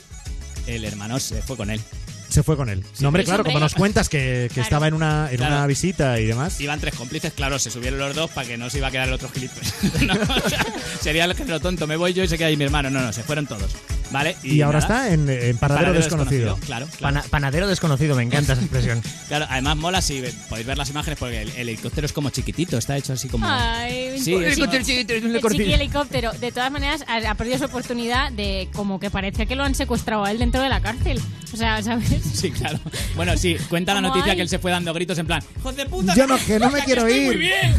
El hermano se fue con él. Se fue con él. no, hombre, Sí, claro, como nos cuentas que, que Claro. estaba en una, en Claro. una visita y demás. Iban tres cómplices, claro, se subieron los dos para que no se iba a quedar el otro gilipollas. No, o sea, sería el género tonto, me voy yo y se queda ahí mi hermano. No, no, se fueron todos. ¿Vale? Y, ahora nada, está en, en paradero, desconocido. Claro, claro. Pana- panadero desconocido, me encanta esa expresión. Claro, además mola si podéis ver las imágenes porque el, el helicóptero es como chiquitito, está hecho así como. Ay, Sí, el es chiqui- una- el chiqui helicóptero. De todas maneras, ha, ha perdido su oportunidad de como que parece que lo han secuestrado a él dentro de la cárcel. O sea, ¿sabes? Sí, claro. Bueno, sí, cuenta la noticia hay- que él se fue dando gritos en plan, ¡Hijos de puta! Yo no, que no me que quiero estoy ir. Muy bien.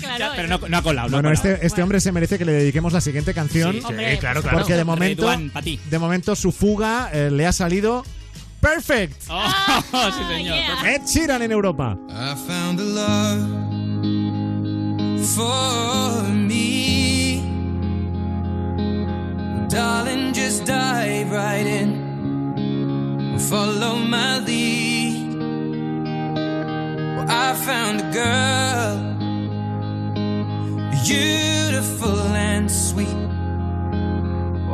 Claro, Ya, pero no, no ha colado, no bueno, ha colado. este, este hombre se merece que le dediquemos la siguiente canción. Sí, sí, Hombre, claro, claro. Porque de momento, Redouane, pa' ti. de momento su fuga eh, le ha salido perfect. Oh, sí, señor. yeah. Ed Sheeran en Europa. I found a love for me. Darling, just dive right in. Follow my lead. Well, I found a girl, beautiful and sweet.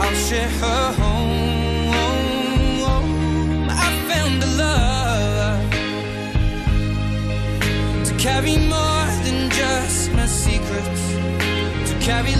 I'll share her home. I found a love to carry more than just my secrets, to carry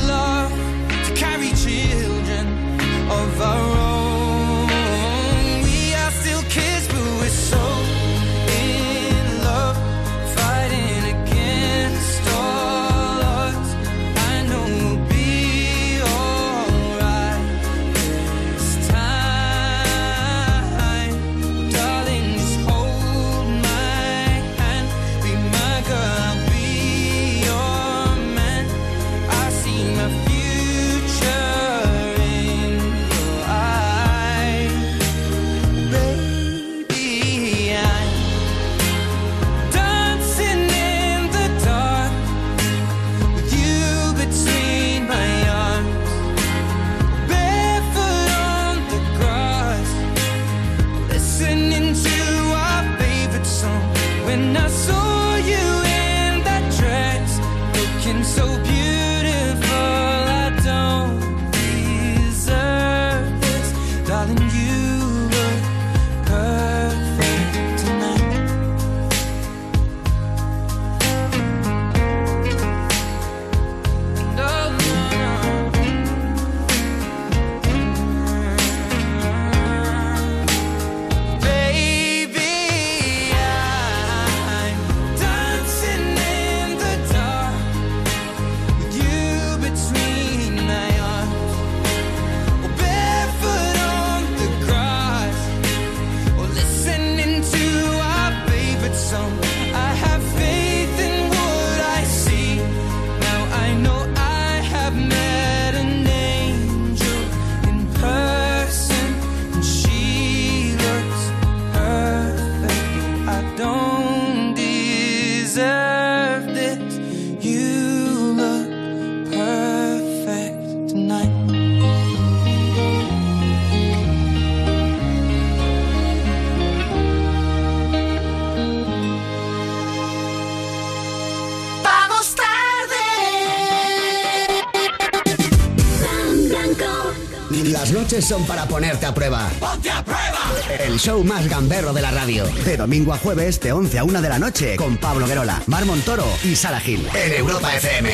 son para ponerte a prueba. ¡Ponte a prueba! El show más gamberro de la radio. De domingo a jueves, de 11 a 1 de la noche, con Pablo Guerola, Mar Montoro y Sara Gil. En Europa FM.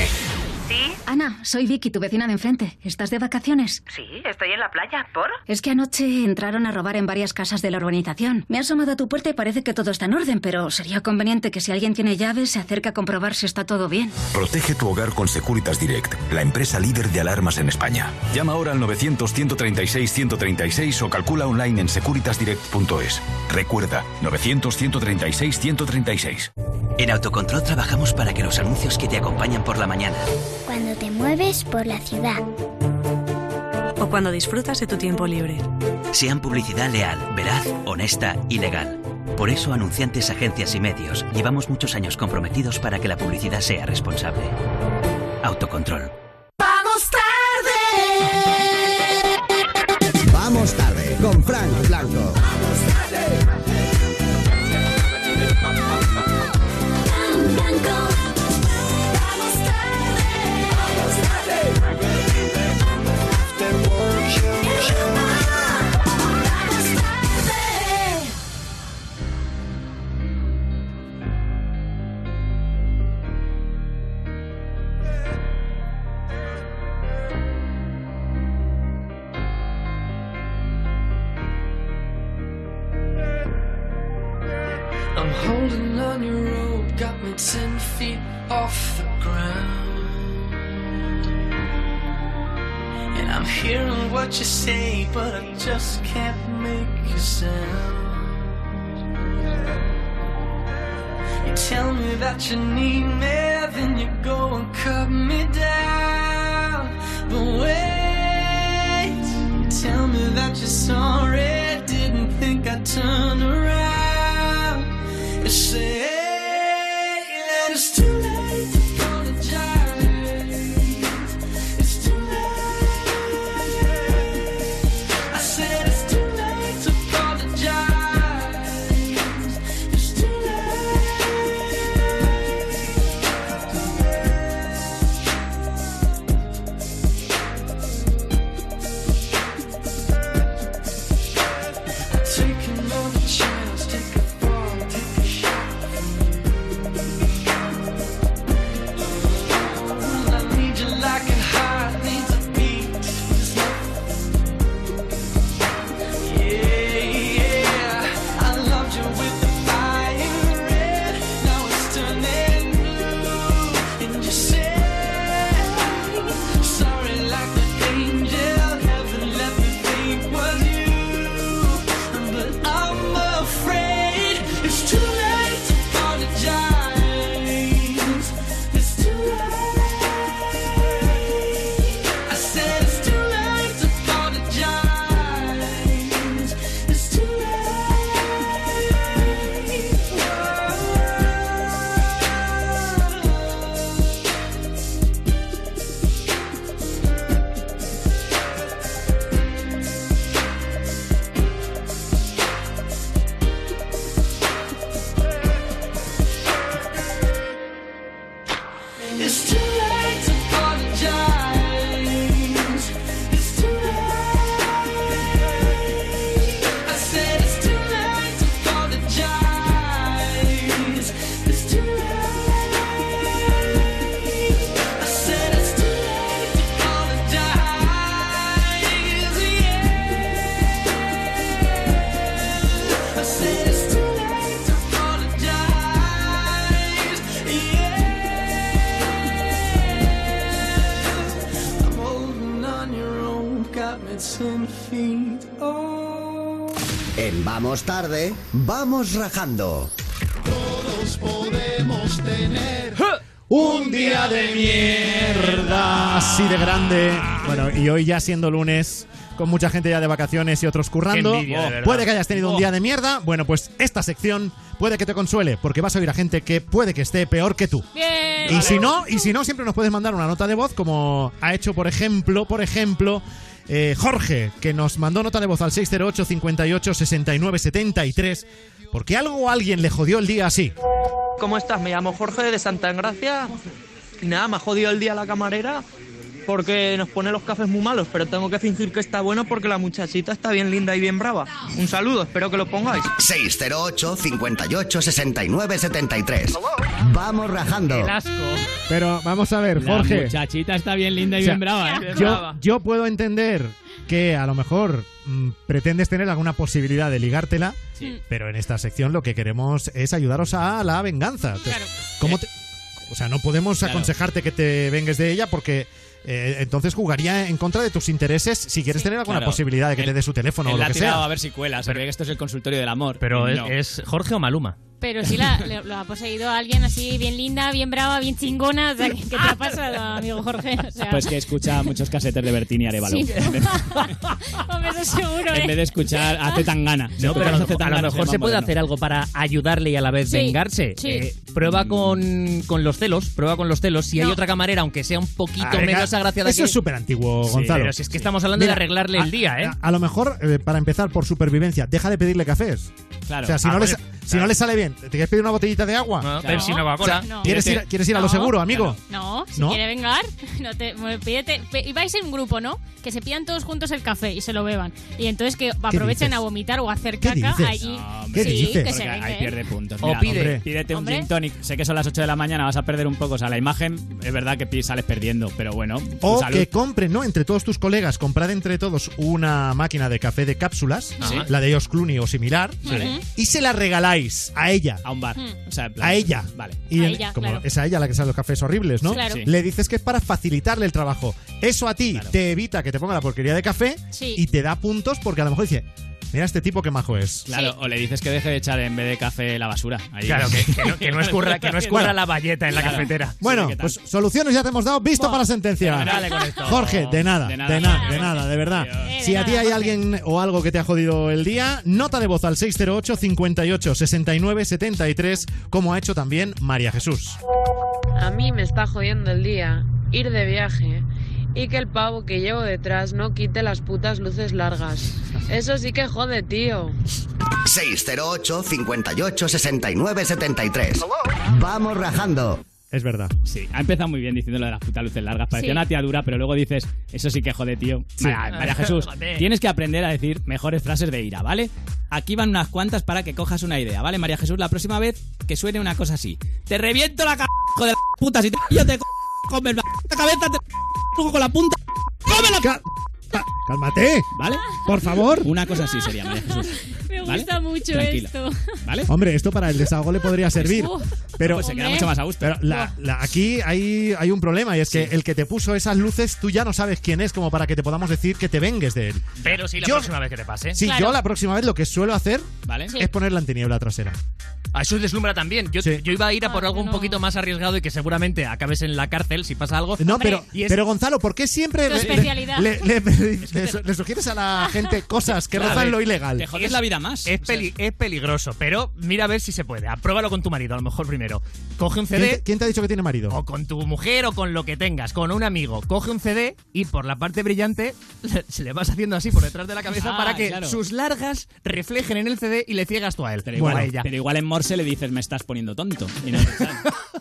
Soy Vicky, tu vecina de enfrente. ¿Estás de vacaciones? Sí, estoy en la playa. ¿Por? Es que anoche entraron a robar en varias casas de la urbanización. Me he asomado a tu puerta y parece que todo está en orden, pero sería conveniente que si alguien tiene llaves se acerque a comprobar si está todo bien. Protege tu hogar con Securitas Direct, la empresa líder de alarmas en España. Llama ahora al 900-136-136 o calcula online en securitasdirect.es. Recuerda, 900-136-136. En Autocontrol trabajamos para que los anuncios que te acompañan por la mañana Cuando te mueves por la ciudad. O cuando disfrutas de tu tiempo libre. sean publicidad leal, veraz, honesta y legal. Por eso, anunciantes, agencias y medios, llevamos muchos años comprometidos para que la publicidad sea responsable. Autocontrol. Vamos tarde. Vamos tarde, con Frank Blanco. I'm that you need En Vamos Tarde, vamos rajando. Todos podemos tener Un día de mierda. Así de grande. Bueno, y hoy ya siendo lunes, con mucha gente ya de vacaciones y otros currando. Envidia, verdad. puede que hayas tenido un Oh. día de mierda. Bueno, pues esta sección puede que te consuele, porque vas a oír a gente que puede que esté peor que tú. Bien. Y si no, y si no, siempre nos puedes mandar una nota de voz, como ha hecho, por ejemplo, por ejemplo, eh, Jorge, que nos mandó nota de voz al 608 58 69 73, porque algo o alguien le jodió el día así. ¿Cómo estás? Me llamo Jorge de Santa Engracia. Y nada, me ha jodido el día la camarera porque nos pone los cafés muy malos, pero tengo que fingir que está bueno porque la muchachita está bien linda y bien brava. Un saludo, espero que lo pongáis. 608 58 69 73. Vamos rajando. Pero vamos a ver, La Jorge. muchachita está bien linda y O sea, bien brava, ¿eh? Yo, yo puedo entender que a lo mejor mm, pretendes tener alguna posibilidad de ligártela, pero en esta sección lo que queremos es ayudaros a la venganza. Entonces, ¿cómo te- o sea, no podemos Claro. aconsejarte que te vengues de ella porque eh, entonces jugaría en contra de tus intereses si quieres tener alguna Claro. posibilidad de que Él- te dé su teléfono Él o la lo ha que tirado sea. a ver si cuela. Se ve que esto es el consultorio del amor. Pero Y es, no. es Jorge o Maluma. Pero sí la, le- lo ha poseído alguien así, bien linda, bien brava, bien chingona. O sea, ¿qué te ha pasado, amigo Jorge? O sea, Pues que escucha muchos casetes de Bertini Arevalo. Sí. Hombre, eso seguro, En ¿eh? vez de escuchar a Zetangana. No, pero a lo, a lo mejor se puede hacer algo para ayudarle y a la vez Sí, vengarse. sí. Eh, prueba con, con los celos, prueba con los celos. Si hay otra camarera, aunque sea un poquito Ah, menos agraciada Eso que... es súper antiguo, Sí, Gonzalo. pero si es que estamos hablando de arreglarle el día, ¿eh? A, a lo mejor, eh, para empezar, por supervivencia, deja de pedirle cafés. Claro. O sea, si, Ah, no, le, pues, sa- si no le sale bien, ¿te quieres pedir una botellita de agua? No, Pepsi, una Coca-Cola. No. ¿Quieres, ir, ¿Quieres ir a lo No. seguro, amigo? No, si ¿No? quiere vengar, no te, pídete, y vais en grupo, ¿no? Que se pidan todos juntos el café y se lo beban. Y entonces que aprovechen a vomitar o a hacer ¿Qué caca dices? allí. No, ¿Qué sí, dices? que se ahí pierde puntos. O Mira, pide. hombre, pídete un Hombre. gin tonic. Sé que son las 8 de la mañana, vas a perder un poco. O sea, la imagen es verdad que sales perdiendo, pero bueno. O salud. que compren, ¿no? Entre todos tus colegas, comprad entre todos una máquina de café de cápsulas, Sí. la de George Clooney o similar, Vale. y se la regaláis a ella. A un bar. O sea, en plan- A ella. Vale. Y A en- ella, como claro. es a ella la que sabe los cafés horribles, ¿no? Claro. Sí. Le dices que es para facilitarle el trabajo. Eso a ti te evita que te ponga la porquería de café Sí. y te da puntos porque a lo mejor dice, mira este tipo qué majo es. Claro, o le dices que deje de echar en vez de café la basura. Ahí. Claro, que, que no, que no escurra, que no escurra la valleta en la cafetera. Bueno, pues soluciones ya te hemos dado. Visto para sentencia. Con esto. Jorge, de nada, De de nada. de nada, de, verdad. Si a ti hay alguien o algo que te ha jodido el día, nota de voz al 608 58 69 73, como ha hecho también María Jesús. A mí me está jodiendo el día ir de viaje y que el pavo que llevo detrás no quite las putas luces largas. Eso sí que jode, tío. 608 58 69 73. Vamos rajando. Es verdad. Sí, ha empezado muy bien diciendo lo de las putas luces largas. Parecía Sí. una tía dura, pero luego dices, eso sí que jode, tío. María, María Jesús, tienes que aprender a decir mejores frases de ira, ¿vale? Aquí van unas cuantas para que cojas una idea, ¿vale, María Jesús? La próxima vez que suene una cosa así. Te reviento la c... hijo de la puta, si te yo te co- comes la cabeza, te con la punta. ¡Cómela! Cálmate, ¿Vale? por favor. Una cosa así sería, María Jesús. Me ¿Vale? gusta mucho Tranquila. esto. ¿Vale? Hombre, esto para el desahogo le podría servir. Uf. Pero, Pues se queda mucho más a gusto. pero la- la- aquí hay, hay un problema y es que el que te puso esas luces, tú ya no sabes quién es como para que te podamos decir que te vengues de él. Pero si la Yo- próxima vez que te pase. Sí, Claro. yo la próxima vez lo que suelo hacer ¿Vale? Sí. es poner la antiniebla trasera. A eso deslumbra también. Yo, Sí. yo iba a ir a por Ah, algo un poquito más arriesgado y que seguramente acabes en la cárcel si pasa algo. No, pero, es- pero Gonzalo, ¿por qué siempre le, especialidad. le- le- le- le- le sugieres a la gente cosas que rozan lo ilegal? Te jodes la vida más. Es, O sea, peli- es peligroso, pero mira a ver si se puede. Apruébalo con tu marido, a lo mejor primero. Coge un ¿Quién CD, te, quién te ha dicho que tiene marido? o con tu mujer, o con lo que tengas, con un amigo. Coge un CD y por la parte brillante se le vas haciendo así por detrás de la cabeza Ah, para que claro. sus largas reflejen en el CD y le ciegas tú a él. Pero igual, a ella. pero igual en Morse le dices, me estás poniendo tonto. Y no.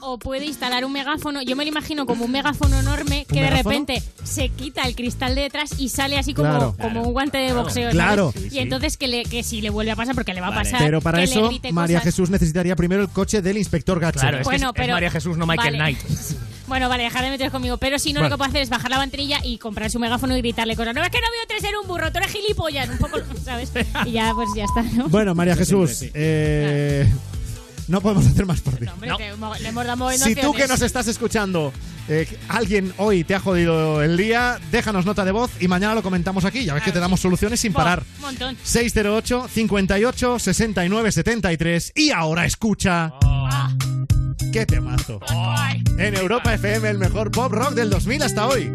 O puede instalar un megáfono. Yo me lo imagino como un megáfono enorme que ¿Un de megáfono? repente se quita el cristal de detrás y sale así como, Claro. como un guante de boxeo. ¿sabes? Claro. Sí, sí. Y entonces que, le, que si le vuelve a pasar, porque le va a pasar. Pero para que le eso, grite María cosas. Jesús necesitaría primero el coche del inspector Gacho. Claro, es que Bueno, es pero- María Jesús, no Michael Vale. Knight. Bueno, vale, dejar de meteros conmigo. Pero si no, Vale. lo que puedo hacer es bajar la ventanilla y comprar su megáfono y gritarle cosas. No, es que no veo tres en un burro, tú eres gilipollas. Un poco, ¿sabes? Y ya, pues ya está, ¿no? Bueno, María Jesús, sí. eh, no podemos hacer más por ti. Hombre, que mo- le hemos dado Si tú que nos estás escuchando eh, alguien hoy te ha jodido el día, déjanos nota de voz y mañana lo comentamos aquí. Ya ves que te damos soluciones sin parar. Un montón. 608 58 69 73 y ahora escucha. ¡Qué temazo! En Europa FM, el mejor pop rock del 2000 hasta hoy.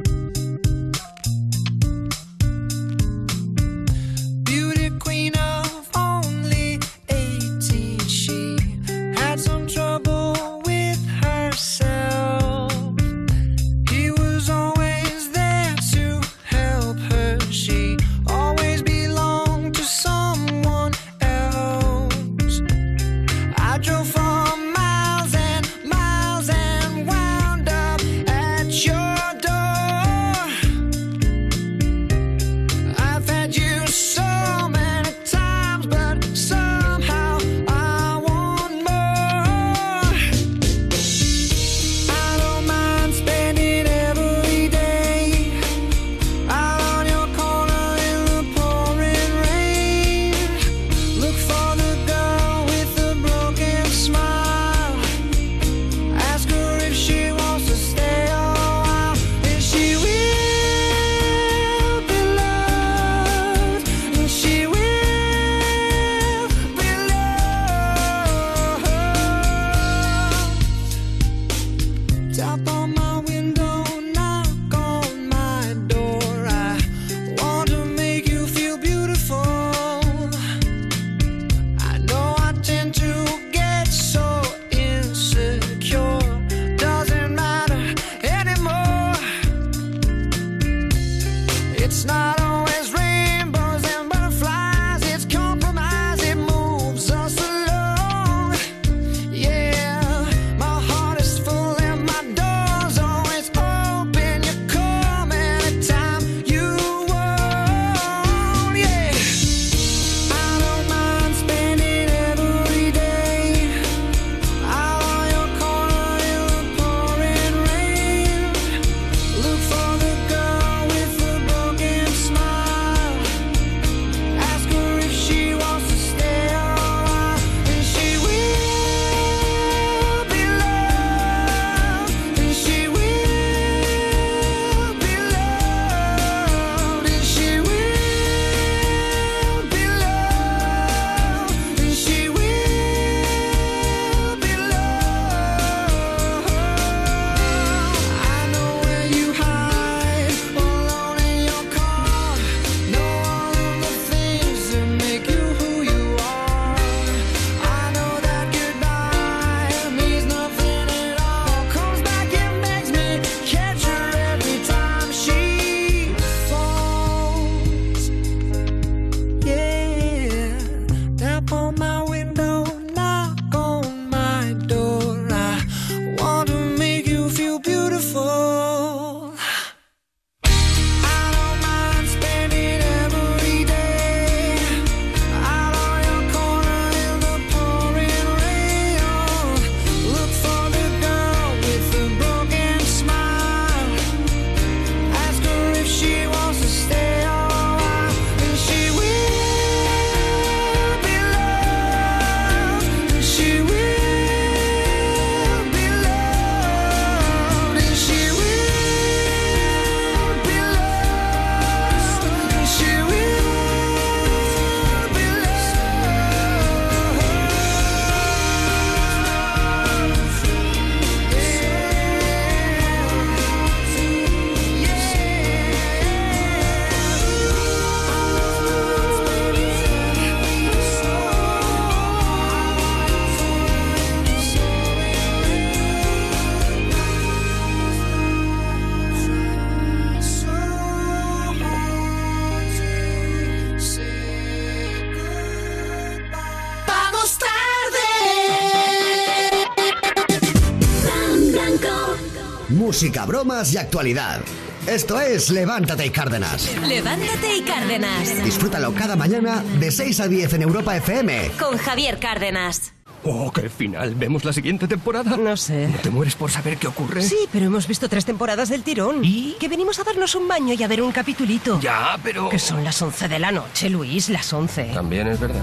Música, bromas y actualidad. Esto es Levántate y Cárdenas. Levántate y Cárdenas. Disfrútalo cada mañana de 6 a 10 en Europa FM. Con Javier Cárdenas. Oh, qué final. ¿Vemos la siguiente temporada? No sé. ¿No te mueres por saber qué ocurre? Sí, pero hemos visto tres temporadas del tirón. ¿Y? Que venimos a darnos un baño y a ver un capitulito. Ya, pero... Que son las 11 de la noche, Luis, las 11. También es verdad.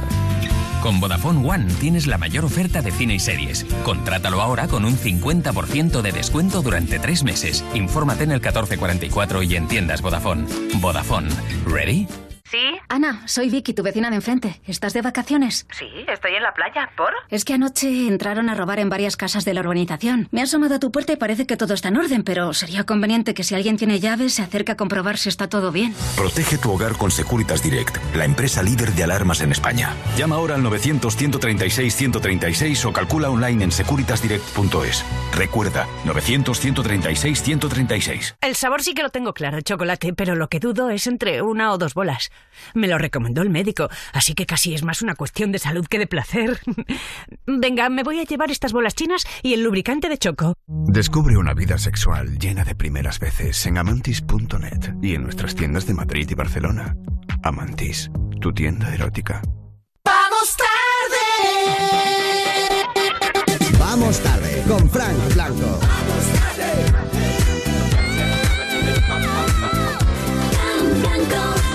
Con Vodafone One tienes la mayor oferta de cine y series. Contrátalo ahora con un 50% de descuento durante tres meses. Infórmate en el 1444 y en tiendas Vodafone. Vodafone. ¿Ready? ¿Sí? Ana, soy Vicky, tu vecina de enfrente. ¿Estás de vacaciones? Sí, estoy en la playa. ¿Por? Es que anoche entraron a robar en varias casas de la urbanización. Me he asomado a tu puerta y parece que todo está en orden, pero sería conveniente que si alguien tiene llaves se acerque a comprobar si está todo bien. Protege tu hogar con Securitas Direct, la empresa líder de alarmas en España. Llama ahora al 900-136-136 o calcula online en securitasdirect.es. Recuerda, 900-136-136. El sabor sí que lo tengo claro, chocolate, pero lo que dudo es entre una o dos bolas. Me lo recomendó el médico, así que casi es más una cuestión de salud que de placer. Venga, me voy a llevar estas bolas chinas y el lubricante de choco. Descubre una vida sexual llena de primeras veces en amantis.net y en nuestras tiendas de Madrid y Barcelona. Amantis, tu tienda erótica. ¡Vamos tarde! Vamos tarde con Frank Blanco. You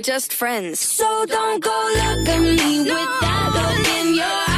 We're just friends. So don't go look at me with that look in your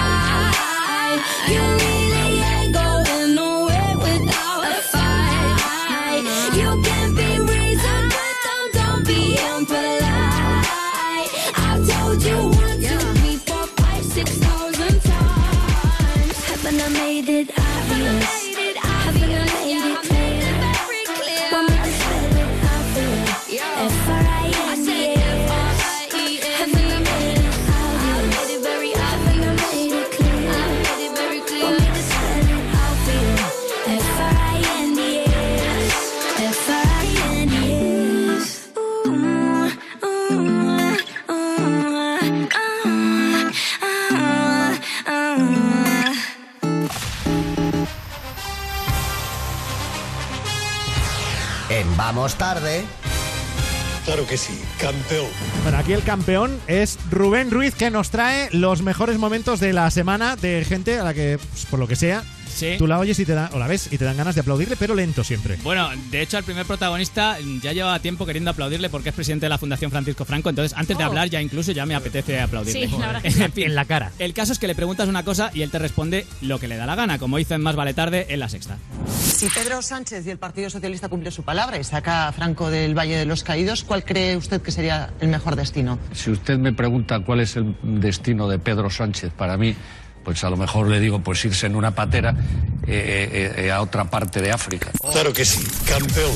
Vamos Tarde. Claro que sí, campeón. Bueno, aquí el campeón es Rubén Ruiz, que nos trae los mejores momentos de la semana de gente a la que, pues, por lo que sea, tú la oyes y te da, o la ves y te dan ganas de aplaudirle, pero lento siempre. Bueno, de hecho, al primer protagonista ya llevaba tiempo queriendo aplaudirle porque es presidente de la Fundación Francisco Franco. Entonces, antes de Oh. hablar, ya incluso ya me apetece aplaudirle. Sí, la. En fin, En la cara. El caso es que le preguntas una cosa y él te responde lo que le da la gana, como hizo en Más Vale Tarde en la sexta. Si Pedro Sánchez y el Partido Socialista cumple su palabra y saca a Franco del Valle de los Caídos, ¿cuál cree usted que sería el mejor destino? Si usted me pregunta cuál es el destino de Pedro Sánchez para mí, pues a lo mejor le digo pues irse en una patera eh, eh, eh, a otra parte de África. Claro que sí, campeón.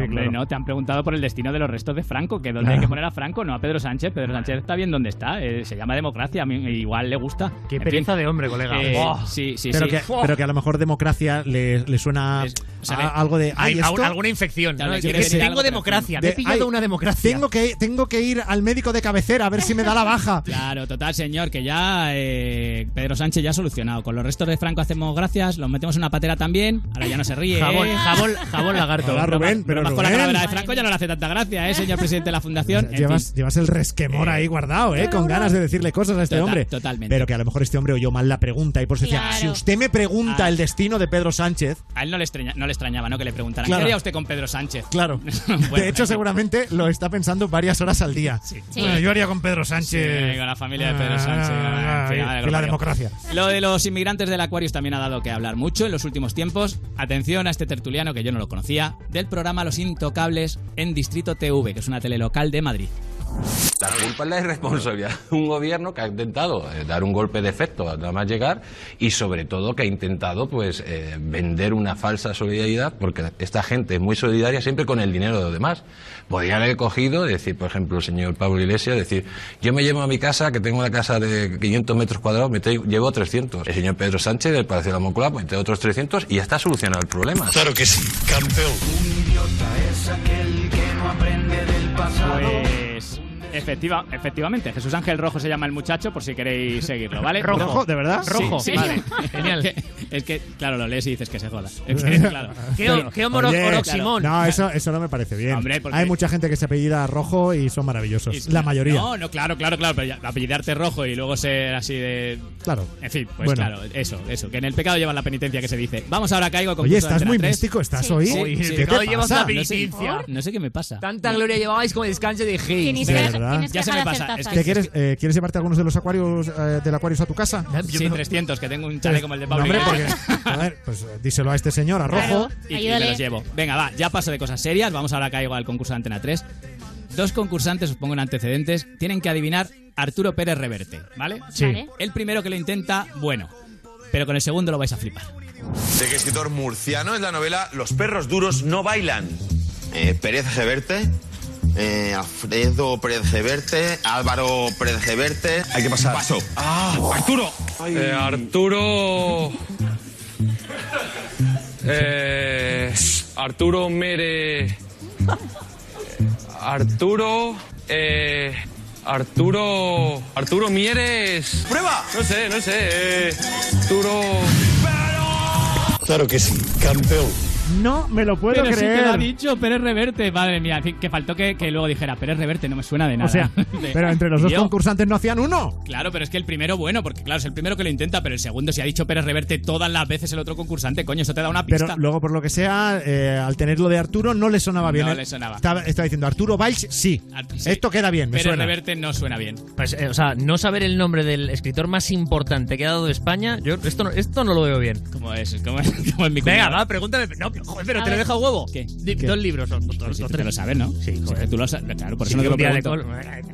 No, hombre, no, te han preguntado por el destino de los restos de Franco, que dónde hay que poner a Franco, no a Pedro Sánchez. Pedro Sánchez está bien donde está, eh, se llama democracia, a mí igual le gusta. Qué En pereza fin. de hombre, colega. Eh, sí, sí, pero, sí. que, pero que a lo mejor democracia le, le suena sea, a- le- algo de. Hay "Ay, esto- alguna infección. Tengo democracia. Me he pillado "Ay, una democracia. Tengo que, tengo que ir al médico de cabecera a ver si me da la baja. Claro, total, señor, que ya eh, Pedro Sánchez ya ha solucionado. Con los restos de Franco hacemos gracias, los metemos en una patera también, ahora ya no se ríe. Jabón, ¿eh? jabón, jabón lagarto. Hola, Rubén, bromas con la calavera de Franco ya no le hace tanta gracia, ¿eh, señor presidente de la Fundación? Llevas, llevas el resquemor ahí guardado, ¿eh? Con ganas de decirle cosas a este Total- hombre. totalmente. Pero que a lo mejor este hombre oyó mal la pregunta y por eso decía, Claro. si usted me pregunta Ah. el destino de Pedro Sánchez, A él no le, extraña- no le extrañaba, ¿no? Que le preguntaran, Claro. ¿qué haría usted con Pedro Sánchez? claro. Bueno, de hecho, seguramente lo está pensando varias horas al día. Sí. Bueno, yo haría con Pedro Sánchez. Sí, con la familia de Pedro Sánchez. Ah, En fin, y- a ver, y lo la democracia. Lo de los inmigrantes del Aquarius también ha dado que hablar mucho en los últimos tiempos. Atención a este tertuliano que yo no lo conocía, del programa Los Intocables en Distrito TV, que es una telelocal de Madrid. La culpa es la irresponsabilidad de un gobierno que ha intentado eh, dar un golpe de efecto nada más llegar y sobre todo que ha intentado pues eh, vender una falsa solidaridad porque esta gente es muy solidaria siempre con el dinero de los demás. Podría haber cogido, decir, por ejemplo, el señor Pablo Iglesias, decir, yo me llevo a mi casa, que tengo una casa de 500 metros cuadrados, me llevo 300. El señor Pedro Sánchez del Palacio de la Moncloa, pues entre otros 300 y ya está solucionado el problema. Claro que sí, campeón. es aquel que no aprende del pasado. Pues efectiva, efectivamente, Jesús Ángel Rojo se llama el muchacho, por si queréis seguirlo, ¿vale? Rojo. ¿Rojo? ¿De verdad? Rojo, sí. vale, genial. Es que, es que, claro, lo lees y dices que se joda. Es que, claro. Qué, o- qué homoro- Oye, oroximón. No, eso, eso no me parece bien. Hombre, porque- Hay mucha gente que se apellida Rojo y son maravillosos. Y- la mayoría. No, no, claro, claro, claro, pero ya, apellidarte rojo y luego ser así de... Claro. En fin, pues Bueno. claro, eso, eso, que en el pecado llevan la penitencia que se dice. Vamos ahora, caigo al Oye, estás muy 3. místico, ¿estás Sí. hoy? Sí, ¿Qué pecado te pasa? No sé, penitencia. no sé qué me pasa. Tanta gloria llevabais como descanse de que, verdad. Ya se me pasa, es tazas. ¿Qué quieres, eh, ¿Quieres llevarte algunos de los acuarios eh, del Aquarius a tu casa? Sí, 300, que tengo un chale como el de No, Pablo hombre, Iglesias. porque, a ver, pues eh, díselo a este señor, a Rojo. Claro. y, me los llevo. Venga, va, ya paso de cosas serias. Vamos ahora caigo al concurso de Antena 3. Dos concursantes, os pongo en antecedentes, tienen que adivinar Arturo Pérez Reverte, ¿vale? Sí. Vale. El primero que lo intenta, bueno. Pero con el segundo lo vais a flipar. ¿De qué escritor murciano es la novela Los perros duros no bailan? Eh, Pérez Reverte, eh, Alfredo Pérez Reverte, Álvaro Pérez Reverte. Hay que pasar. Paso. ¡Ah! ¡Arturo! Eh, Arturo. Eh, Arturo Mere. Arturo. Eh, Arturo. Arturo Mieres. ¡Prueba! No sé, no sé. Eh, Arturo. Claro que sí, campeón. No me lo puedo Pero sí creer. lo ha dicho Pérez Reverte. Madre mía, que faltó que, que luego dijera Pérez Reverte, no me suena de nada. o sea, pero entre los dos Yo- concursantes no hacían uno. Claro, pero es que el primero, bueno, porque claro, es el primero que lo intenta, pero el segundo, si ha dicho Pérez Reverte todas las veces el otro concursante, coño, eso te da una pista. Pero luego, por lo que sea, eh, al tener lo de Arturo, no le sonaba bien. No Eh, le sonaba. Estaba, estaba diciendo Arturo Valls, sí. Art- sí. Esto queda bien, me Pérez suena. Reverte no suena bien. Pues, eh, o sea, no saber el nombre del escritor más importante que ha dado España, yo esto no, esto no lo veo bien. ¿Cómo es? ¿Cómo es, cómo es mi Venga, va, pregúntame. No, joder, pero A te lo deja huevo. ¿Qué? Dos libros. Dos, dos- Pues si dos- tú tres. lo sabes, ¿no? Sí, Si joder. tú lo sabes. Claro, por Sí, eso no te lo pregunto.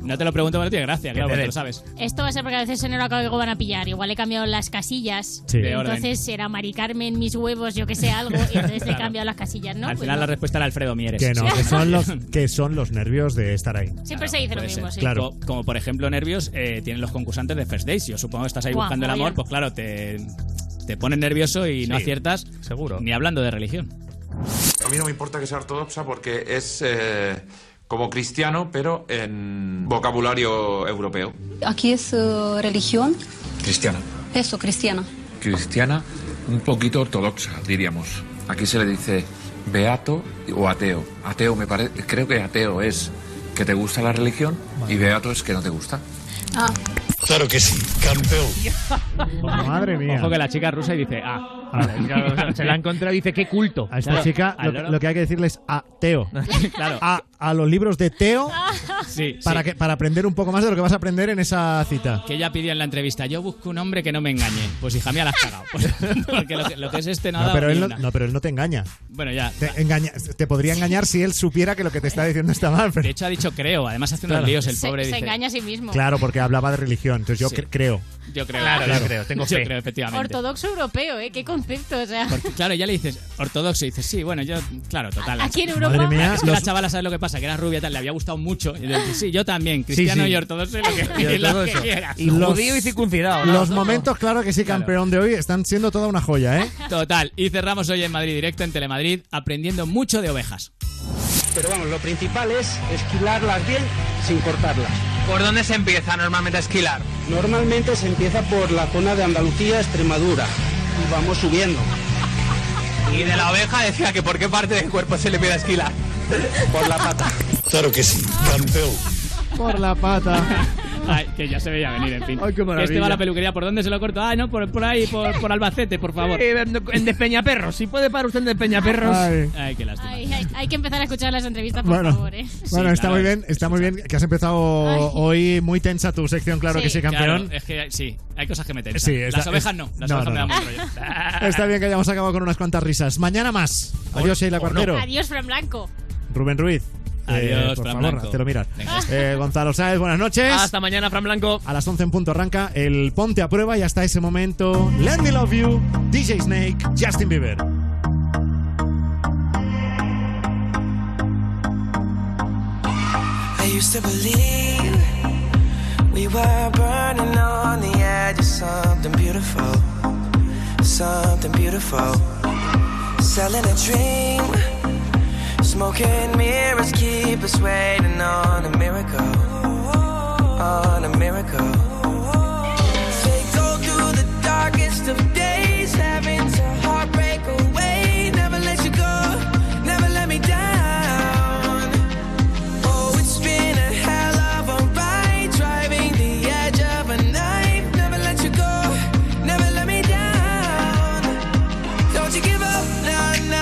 No te lo pregunto, pero no tiene gracia, claro, Que porque te lo sabes. Esto va a ser porque a veces en el código van a pillar. Igual he cambiado las casillas. Sí. Entonces era Mari Carmen, mis huevos, yo que sé algo. Y entonces he Claro. cambiado las casillas, ¿no? Al Pues final la respuesta era Alfredo Mieres. Que no, que son los, que son los nervios de estar ahí. Siempre se dice lo mismo, ser. sí. Claro. Co- Como, por ejemplo nervios eh, tienen los concursantes de First Days. Yo supongo que estás ahí buscando el amor, pues claro, te, te pones nervioso y no Sí, aciertas seguro. ni hablando de religión. A mí no me importa que sea ortodoxa porque es eh, como cristiano, pero en vocabulario europeo. Aquí es eh, religión, Cristiana. eso, cristiana. Cristiana, un poquito ortodoxa, diríamos. Aquí se le dice beato o ateo. Ateo me parece, creo que ateo es que te gusta la religión y beato es que no te gusta. Ah, Claro que sí, campeón. Madre mía. Ojo que la chica rusa y dice, ah. Se la ha encontrado y dice, qué culto. A esta Claro. chica Al lo, loro. lo que hay que decirle es a Teo. claro. A, a los libros de Teo Sí, para, sí. que, para aprender un poco más de lo que vas a aprender en esa cita. Que ella pidió en la entrevista, yo busco un hombre que no me engañe. Pues hija mía, la has cagado. Porque lo que, lo que es este no, ha No, dado pero ni él no, una. no, pero él no te engaña. Bueno, ya. Te, engaña- te podría engañar si él supiera que lo que te está diciendo está mal. pero- De hecho, ha dicho creo. Además, hace unos Claro. líos el Se, pobre. se dice, engaña a sí mismo. Claro, porque hablaba de religión. Entonces yo Sí. cre- creo. Yo creo. Claro, yo creo, tengo Yo fe. creo, efectivamente. Ortodoxo europeo, ¿eh? Qué concepto, o sea. Porque, claro, ya le dices ortodoxo y dices, sí, bueno, yo, claro, total. Aquí en Europa. Madre mía, Es que la chavala sabe lo que pasa, que era rubia y tal, le había gustado mucho. Y le dice, sí, yo también, cristiano sí. y ortodoxo, y lo que, Y lo que ortodoxo. quieras. Y Los- judío y circuncidado. ¿no? Los momentos, claro que sí, Claro. campeón de hoy, están siendo toda una joya, ¿eh? Total. Y cerramos hoy en Madrid Directo, en Telemadrid, aprendiendo mucho de ovejas. Pero vamos, lo principal es esquilarlas bien sin cortarlas. ¿Por dónde se empieza normalmente a esquilar? Normalmente se empieza por la zona de Andalucía, Extremadura y vamos subiendo. Y de la oveja decía que por qué parte del cuerpo se le pide a esquilar. Por la pata. Claro que sí, campeón. Por la pata. Ay, que ya se veía venir, en fin. Ay, qué Que maravilla. este va a la peluquería, ¿por dónde se lo corto? Ah, no, por, por ahí, por, por Albacete, por favor. Eh, en Despeñaperros, si puede parar usted en Despeñaperros. Ay. Ay, qué lástima. Ay, hay, hay que empezar a escuchar las entrevistas, por Bueno, favor, ¿eh? bueno Sí, está claro. muy bien, está muy bien que has empezado Ay. hoy muy tensa tu sección, claro Sí. que sí, campeón. Claro, es que sí, hay cosas que meter. Sí, las ovejas es- no, las no, ovejas no, me no. dan rollo. Está bien que hayamos acabado con unas cuantas risas. Mañana más. Adiós, Sheila Cuartero. Adiós, Fran Blanco. Rubén Ruiz. Adiós, por Fran favor, Blanco. te lo miras. Eh, Gonzalo Sáez, buenas noches. Hasta mañana, Fran Blanco. A las 11 en punto arranca el Ponte a Prueba y hasta ese momento, Let Me Love You, DJ Snake, Justin Bieber. I used to believe we were burning on the edge of something beautiful, something beautiful. Selling a dream, Smoking mirrors keep us waiting on a miracle. On a miracle. They go through the darkest of days.